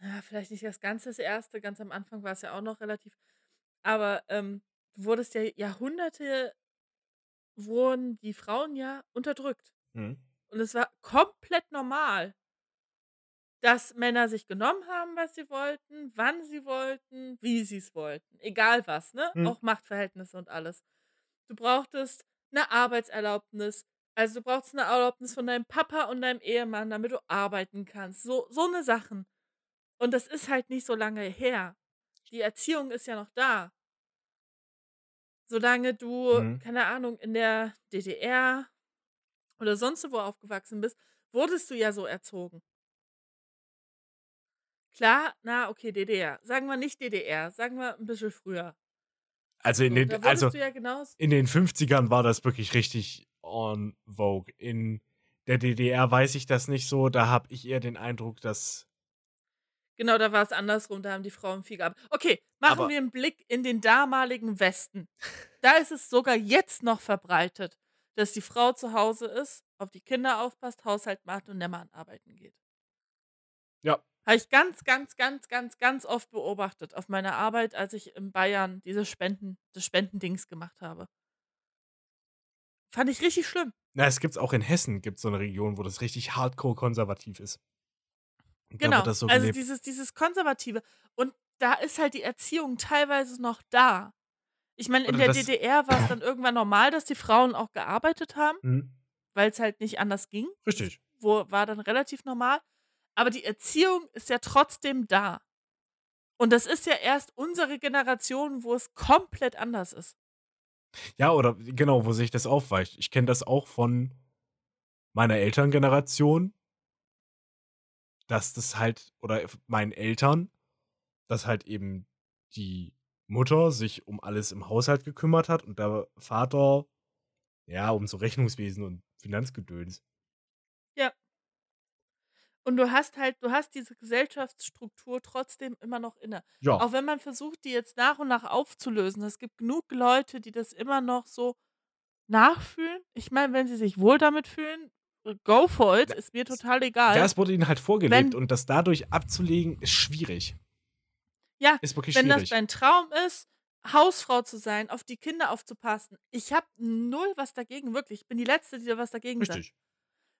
ja, vielleicht nicht das ganze das erste, ganz am Anfang war es ja auch noch relativ, aber ähm, du wurdest ja Jahrhunderte, wurden die Frauen ja unterdrückt. Hm? Und es war komplett normal, dass Männer sich genommen haben, was sie wollten, wann sie wollten, wie sie es wollten. Egal was, ne? Hm. Auch Machtverhältnisse und alles. Du brauchtest eine Arbeitserlaubnis. Also du brauchst eine Erlaubnis von deinem Papa und deinem Ehemann, damit du arbeiten kannst. So, so eine Sachen. Und das ist halt nicht so lange her. Die Erziehung ist ja noch da. Solange du, Mhm. keine Ahnung, in der DDR oder sonst wo aufgewachsen bist, wurdest du ja so erzogen. Klar, na, okay, DDR. Sagen wir nicht DDR, sagen wir ein bisschen früher. Also in den, also ja in den 50ern war das wirklich richtig on vogue. In der DDR weiß ich das nicht so. Da habe ich eher den Eindruck, dass Genau, da war es andersrum, da haben die Frauen viel gehabt. Okay, machen Aber- wir einen Blick in den damaligen Westen. Da ist es sogar jetzt noch verbreitet, dass die Frau zu Hause ist, auf die Kinder aufpasst, Haushalt macht und der Mann arbeiten geht. ja, Habe ich ganz, ganz, ganz, ganz, ganz oft beobachtet auf meiner Arbeit, als ich in Bayern diese Spenden, das Spendendings gemacht habe. Fand ich richtig schlimm. na, es gibt's auch in Hessen, gibt so eine Region, wo das richtig hardcore konservativ ist. Und da Genau, das so also gelebt. dieses, dieses Konservative. Und da ist halt die Erziehung teilweise noch da. Ich meine, in Oder der das- DDR war es dann irgendwann normal, dass die Frauen auch gearbeitet haben, Hm, weil es halt nicht anders ging. richtig. Wo, war dann relativ normal. Aber die Erziehung ist ja trotzdem da. Und das ist ja erst unsere Generation, wo es komplett anders ist. Ja, oder genau, wo sich das aufweicht. Ich kenne das auch von meiner Elterngeneration, dass das halt, oder meinen Eltern, dass halt eben die Mutter sich um alles im Haushalt gekümmert hat und der Vater, ja, um so Rechnungswesen und Finanzgedöns. Und du hast halt, du hast diese Gesellschaftsstruktur trotzdem immer noch inne. Ja, Auch wenn man versucht, die jetzt nach und nach aufzulösen. Es gibt genug Leute, die das immer noch so nachfühlen. Ich meine, wenn sie sich wohl damit fühlen, go for it, ist mir total egal. ja, es wurde ihnen halt vorgelebt Wenn- und das dadurch abzulegen, ist schwierig. Ja, Ist wirklich wenn das schwierig. dein Traum ist, Hausfrau zu sein, auf die Kinder aufzupassen. Ich habe null was dagegen, wirklich. Ich bin die Letzte, die da was dagegen sagt.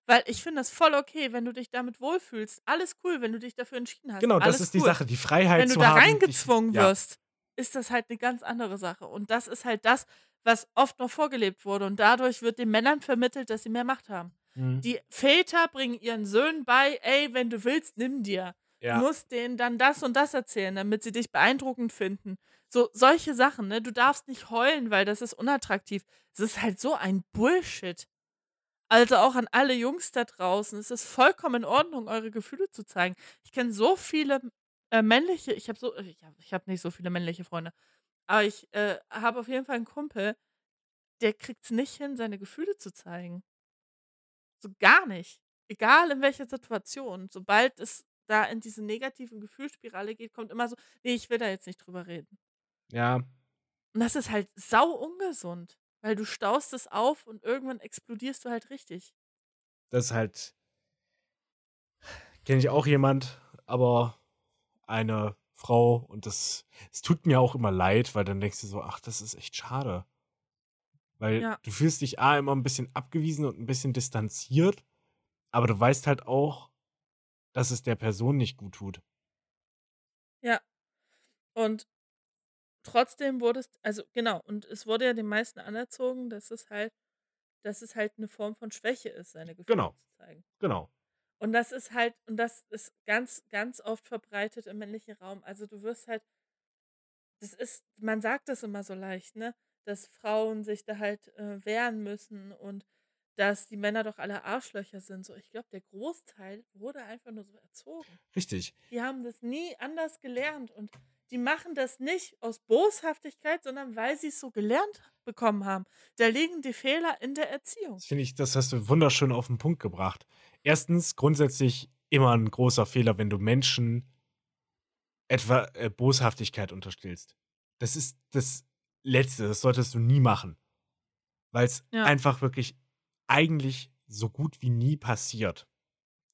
Weil ich finde das voll okay, wenn du dich damit wohlfühlst. Alles cool, wenn du dich dafür entschieden hast. Genau, das Alles ist die cool. Sache, die Freiheit wenn du zu da haben. dich- reingezwungen ja, wirst, ist das halt eine ganz andere Sache. Und das ist halt das, was oft noch vorgelebt wurde. Und dadurch wird den Männern vermittelt, dass sie mehr Macht haben. Mhm. Die Väter bringen ihren Söhnen bei, ey, wenn du willst, nimm dir. ja. Du musst denen dann das und das erzählen, damit sie dich beeindruckend finden. So, solche Sachen, ne? Du darfst nicht heulen, weil das ist unattraktiv. Es ist halt so ein Bullshit. Also auch an alle Jungs da draußen. Es ist vollkommen in Ordnung, eure Gefühle zu zeigen. Ich kenne so viele äh, männliche, ich habe so, ich habe hab nicht so viele männliche Freunde, aber ich äh, habe auf jeden Fall einen Kumpel, der kriegt es nicht hin, seine Gefühle zu zeigen. So gar nicht. Egal in welcher Situation. Sobald es da in diese negativen Gefühlsspirale geht, kommt immer so, nee, ich will da jetzt nicht drüber reden. ja, Und das ist halt sau ungesund, weil du staust es auf und irgendwann explodierst du halt richtig. das ist halt. Kenne ich auch jemand, aber eine Frau und das. Es tut mir auch immer leid, weil dann denkst du so, ach, das ist echt schade. Weil Ja. du fühlst dich A immer ein bisschen abgewiesen und ein bisschen distanziert, aber du weißt halt auch, dass es der Person nicht gut tut. Und trotzdem wurde es, also genau, und es wurde ja den meisten anerzogen, dass es halt, dass es halt eine Form von Schwäche ist, seine Gefühle Genau. zu zeigen. Genau. Und das ist halt, und das ist ganz, ganz oft verbreitet im männlichen Raum. Also du wirst halt, das ist, man sagt das immer so leicht, ne? Dass Frauen sich da halt äh, wehren müssen und dass die Männer doch alle Arschlöcher sind. So, ich glaube, der Großteil wurde einfach nur so erzogen. Richtig. Die haben das nie anders gelernt und die machen das nicht aus Boshaftigkeit, sondern weil sie es so gelernt bekommen haben. Da liegen die Fehler in der Erziehung. Das finde ich, das hast du wunderschön auf den Punkt gebracht. Erstens, grundsätzlich immer ein großer Fehler, wenn du Menschen etwa äh, Boshaftigkeit unterstellst. Das ist das Letzte, das solltest du nie machen. Weil es Ja. einfach wirklich eigentlich so gut wie nie passiert,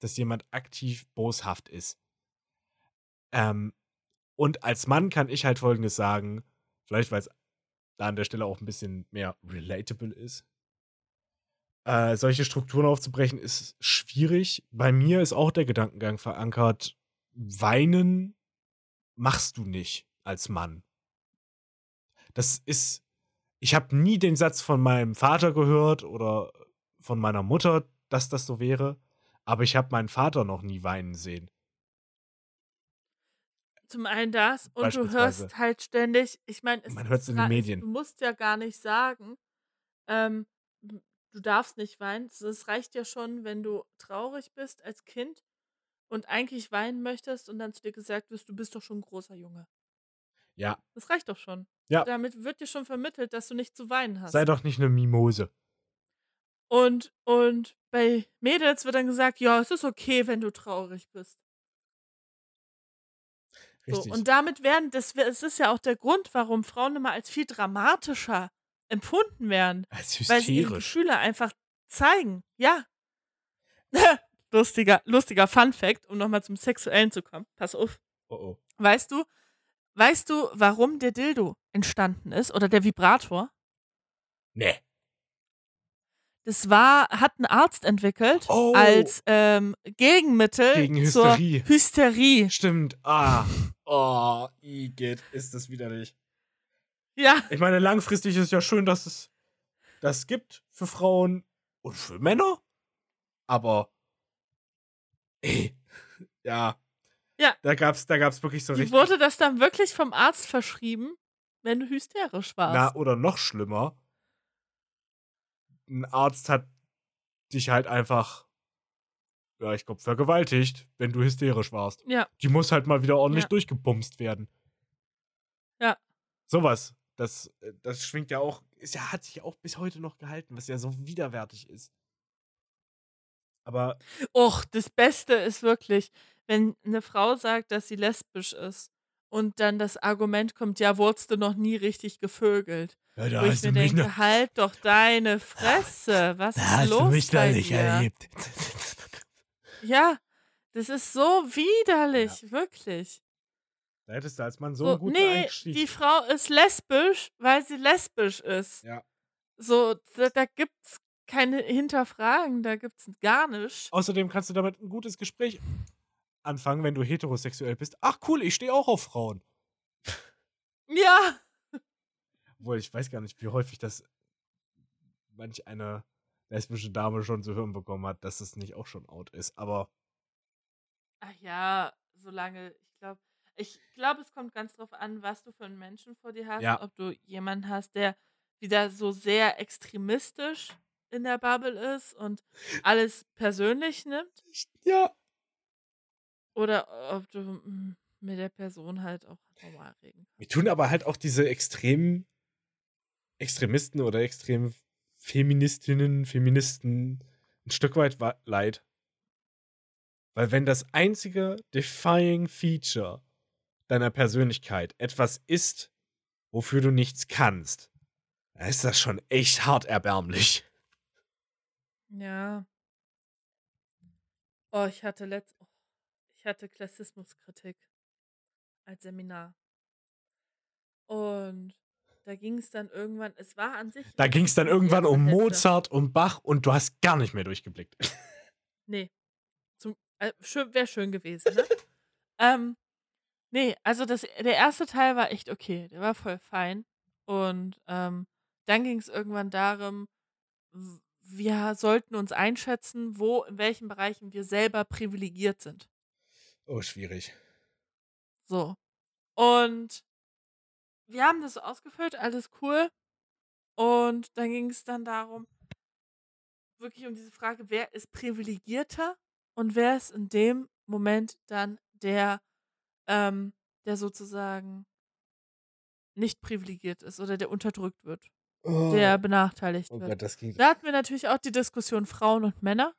dass jemand aktiv boshaft ist. Ähm, und als Mann kann ich halt Folgendes sagen, vielleicht weil es da an der Stelle auch ein bisschen mehr relatable ist. Äh, solche Strukturen aufzubrechen ist schwierig. Bei mir ist auch der Gedankengang verankert, weinen machst du nicht als Mann. Das ist, ich habe nie den Satz von meinem Vater gehört oder von meiner Mutter, dass das so wäre, aber ich habe meinen Vater noch nie weinen sehen. Zum einen das und du hörst halt ständig, ich meine, es Man hört's in den es- Medien. Du musst ja gar nicht sagen, ähm, du darfst nicht weinen. Es reicht ja schon, wenn du traurig bist als Kind und eigentlich weinen möchtest und dann zu dir gesagt wirst, du bist doch schon ein großer Junge. Ja, Das reicht doch schon. Ja. Damit wird dir schon vermittelt, dass du nicht zu weinen hast. sei doch nicht eine Mimose. Und, und bei Mädels wird dann gesagt, ja, es ist okay, wenn du traurig bist. So, und damit werden, das, es ist ja auch der Grund, warum Frauen immer als viel dramatischer empfunden werden, Als weil sie ihre hysterisch. Gefühle einfach zeigen. Ja. lustiger, lustiger Fun Fact, um nochmal zum Sexuellen zu kommen. Pass auf. Oh oh. Weißt du, weißt du, warum der Dildo entstanden ist oder der Vibrator? Nee. Das war, hat ein Arzt entwickelt Oh. als ähm, Gegenmittel Gegen zur Hysterie. Hysterie. Stimmt. Ah. Oh, Igitt, ist das widerlich. Ja, Ich meine, langfristig ist ja schön, dass es das gibt für Frauen und für Männer. Aber, ey, ja. Ja. Da gab's, da gab's wirklich so die richtig. wurde das dann wirklich vom Arzt verschrieben, wenn du hysterisch warst. Na, oder noch schlimmer. Ein Arzt hat dich halt einfach, ja, ich glaube, vergewaltigt, wenn du hysterisch warst. Ja. Die muss halt mal wieder ordentlich Ja. durchgebumst werden. Ja. Sowas. Das, äh, das schwingt ja auch, ist ja, hat sich auch bis heute noch gehalten, was ja so widerwärtig ist. Aber Och, das Beste ist wirklich, wenn eine Frau sagt, dass sie lesbisch ist und dann das Argument kommt, ja, wurdest du noch nie richtig gevögelt. ja, da Wo ich mir denke, noch, halt doch deine Fresse. Was da ist hast los du mich bei nicht dir? erlebt. Ja, das ist so widerlich, wirklich. Da hättest du als Mann so, So, einen guten nee, Einstieg. die Frau ist lesbisch, weil sie lesbisch ist. Ja. So, da, da gibt's keine Hinterfragen, da gibt's gar nichts. Außerdem kannst du damit ein gutes Gespräch anfangen, wenn du heterosexuell bist. Ach cool, ich stehe auch auf Frauen. Ja, Obwohl, ich weiß gar nicht, wie häufig das manch eine lesbische Dame schon zu hören bekommen hat, dass es nicht auch schon out ist. Aber Ach ja, solange, ich glaube, ich glaube, es kommt ganz drauf an, was du für einen Menschen vor dir hast. Ja. Ob du jemanden hast, der wieder so sehr extremistisch in der Bubble ist und alles persönlich nimmt. ja, Oder ob du mm, mit der Person halt auch normal reden kannst. mir tun aber halt auch diese extremen Extremisten oder extremen Feministinnen, Feministen ein Stück weit leid. Weil wenn das einzige defying Feature deiner Persönlichkeit etwas ist, wofür du nichts kannst, dann ist das schon echt hart erbärmlich. Ja. Oh, ich hatte letzt, ich hatte Klassismuskritik als Seminar. Und da ging es dann irgendwann, es war an sich. Da ging es dann irgendwann um Hälfte. Mozart, um Bach und du hast gar nicht mehr durchgeblickt. Nee. Zum, äh, Wäre schön gewesen, ne? ähm, nee, also das, der erste Teil war echt okay. Der war voll fein. Und ähm, dann ging es irgendwann darum, wir sollten uns einschätzen, wo, in welchen Bereichen wir selber privilegiert sind. Oh, schwierig. So. Und wir haben das so ausgefüllt, alles cool. Und dann ging es dann darum, wirklich um diese Frage, wer ist privilegierter und wer ist in dem Moment dann der, ähm, der sozusagen nicht privilegiert ist oder der unterdrückt wird, Oh, der benachteiligt oh wird. Gott, das ging. Da hatten wir natürlich auch die Diskussion Frauen und Männer.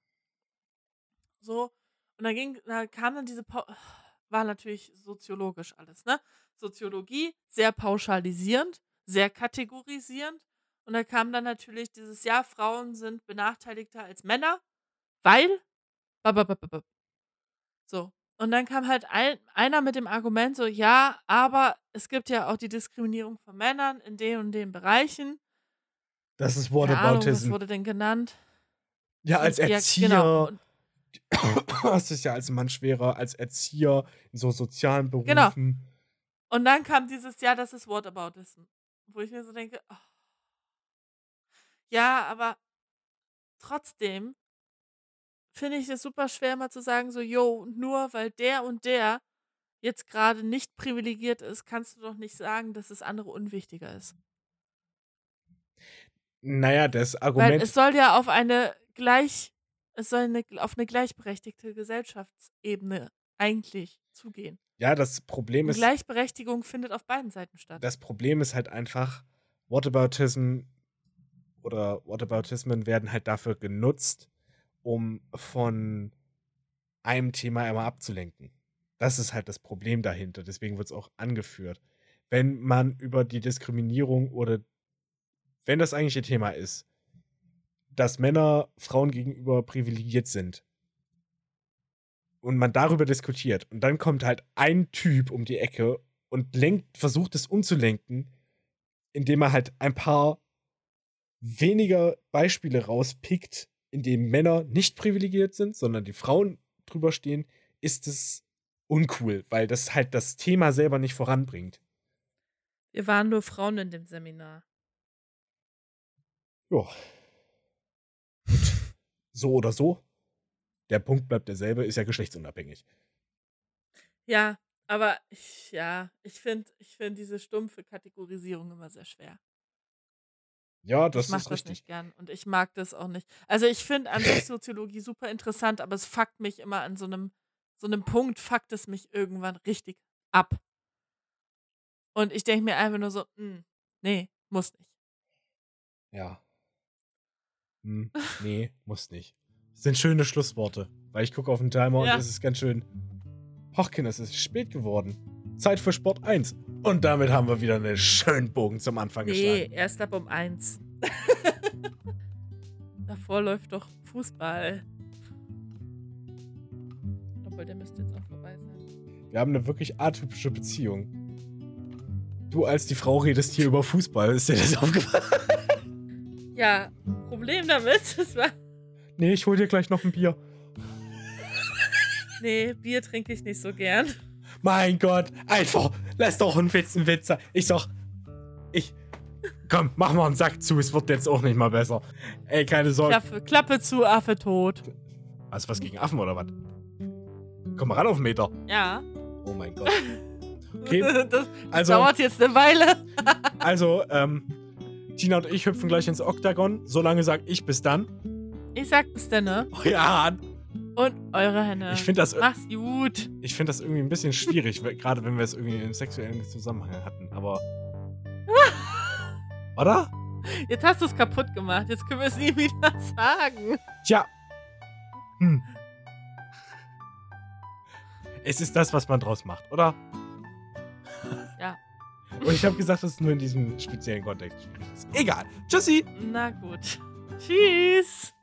So. Und da ging, da kam dann diese, Pau war natürlich soziologisch alles, ne? Soziologie, sehr pauschalisierend, sehr kategorisierend. Und da kam dann natürlich dieses, ja, Frauen sind benachteiligter als Männer, weil. So. Und dann kam halt ein, einer mit dem Argument so, ja, aber es gibt ja auch die Diskriminierung von Männern in den und den Bereichen. Das ist Keine Ahnung, was Whataboutism. wurde denn genannt? Ja, als Ja, Erzieher genau. Es ja als Mann schwerer, als Erzieher in so sozialen Berufen. Genau. Und dann kam dieses Jahr, das ist Whataboutism. Wo ich mir so denke, oh. ja, aber trotzdem finde ich es super schwer, mal zu sagen, so, yo, nur weil der und der jetzt gerade nicht privilegiert ist, kannst du doch nicht sagen, dass das andere unwichtiger ist. Naja, das Weil Argument. es soll ja auf eine gleich, es soll eine, auf eine gleichberechtigte Gesellschaftsebene eigentlich zugehen. ja, das Problem ist. Gleichberechtigung findet auf beiden Seiten statt. Das Problem ist halt einfach, Whataboutism oder Whataboutismen werden halt dafür genutzt, um von einem Thema immer abzulenken. Das ist halt das Problem dahinter. Deswegen wird es auch angeführt. Wenn man über die Diskriminierung oder wenn das eigentliche Thema ist, dass Männer Frauen gegenüber privilegiert sind und man darüber diskutiert und dann kommt halt ein Typ um die Ecke und lenkt, versucht es umzulenken, indem er halt ein paar weniger Beispiele rauspickt, in denen Männer nicht privilegiert sind, sondern die Frauen drüber stehen, ist es uncool, weil das halt das Thema selber nicht voranbringt. Wir waren nur Frauen in dem Seminar. Ja. So oder so. Der Punkt bleibt derselbe, ist ja geschlechtsunabhängig. Ja, aber ich, ja, ich finde ich find diese stumpfe Kategorisierung immer sehr schwer. Ja, das ich mag ist das richtig. nicht gern und ich mag das auch nicht. Also ich finde an sich Soziologie super interessant, aber es fuckt mich immer an so einem, so einem Punkt, fuckt es mich irgendwann richtig ab. Und ich denke mir einfach nur so, "Mm, nee, muss nicht. Ja. Hm, nee, muss nicht. Das sind schöne Schlussworte, weil ich gucke auf den Timer Ja. und es ist ganz schön. Ach, Kinder, es ist spät geworden. Zeit für Sport 1. Und damit haben wir wieder einen schönen Bogen zum Anfang Nee, geschlagen. erst ab um eins. Davor läuft doch Fußball. Obwohl, der müsste jetzt auch vorbei sein. Wir haben eine wirklich atypische Beziehung. Du als die Frau redest hier über Fußball. Ist dir das aufgefallen? Ja, Problem damit, das war. Nee, ich hol dir gleich noch ein Bier. Nee, Bier trinke ich nicht so gern. Mein Gott, einfach, lass doch einen Witz ein Witz sein. Ich sag, ich, komm, mach mal einen Sack zu, es wird jetzt auch nicht mal besser. Ey, keine Sorge. Klappe, Klappe zu, Affe tot. Hast du was gegen Affen oder was? Komm mal ran auf den Meter. Ja. Oh mein Gott. Okay, Das, das also, dauert jetzt eine Weile. also, ähm, Tina und ich hüpfen gleich ins Oktagon. Solange sag ich bis dann. Ich sag bis dann, ne? Euer Hahn. Und eure Hände. Ich finde das, Mach's gut. ich find das irgendwie ein bisschen schwierig, gerade wenn wir es irgendwie im sexuellen Zusammenhang hatten, aber. Oder? Jetzt hast du es kaputt gemacht. Jetzt können wir es nie wieder sagen. Tja. Hm. Es ist das, was man draus macht, oder? Und ich habe gesagt, dass es nur in diesem speziellen Kontext. Egal. Tschüssi. Na gut. Tschüss.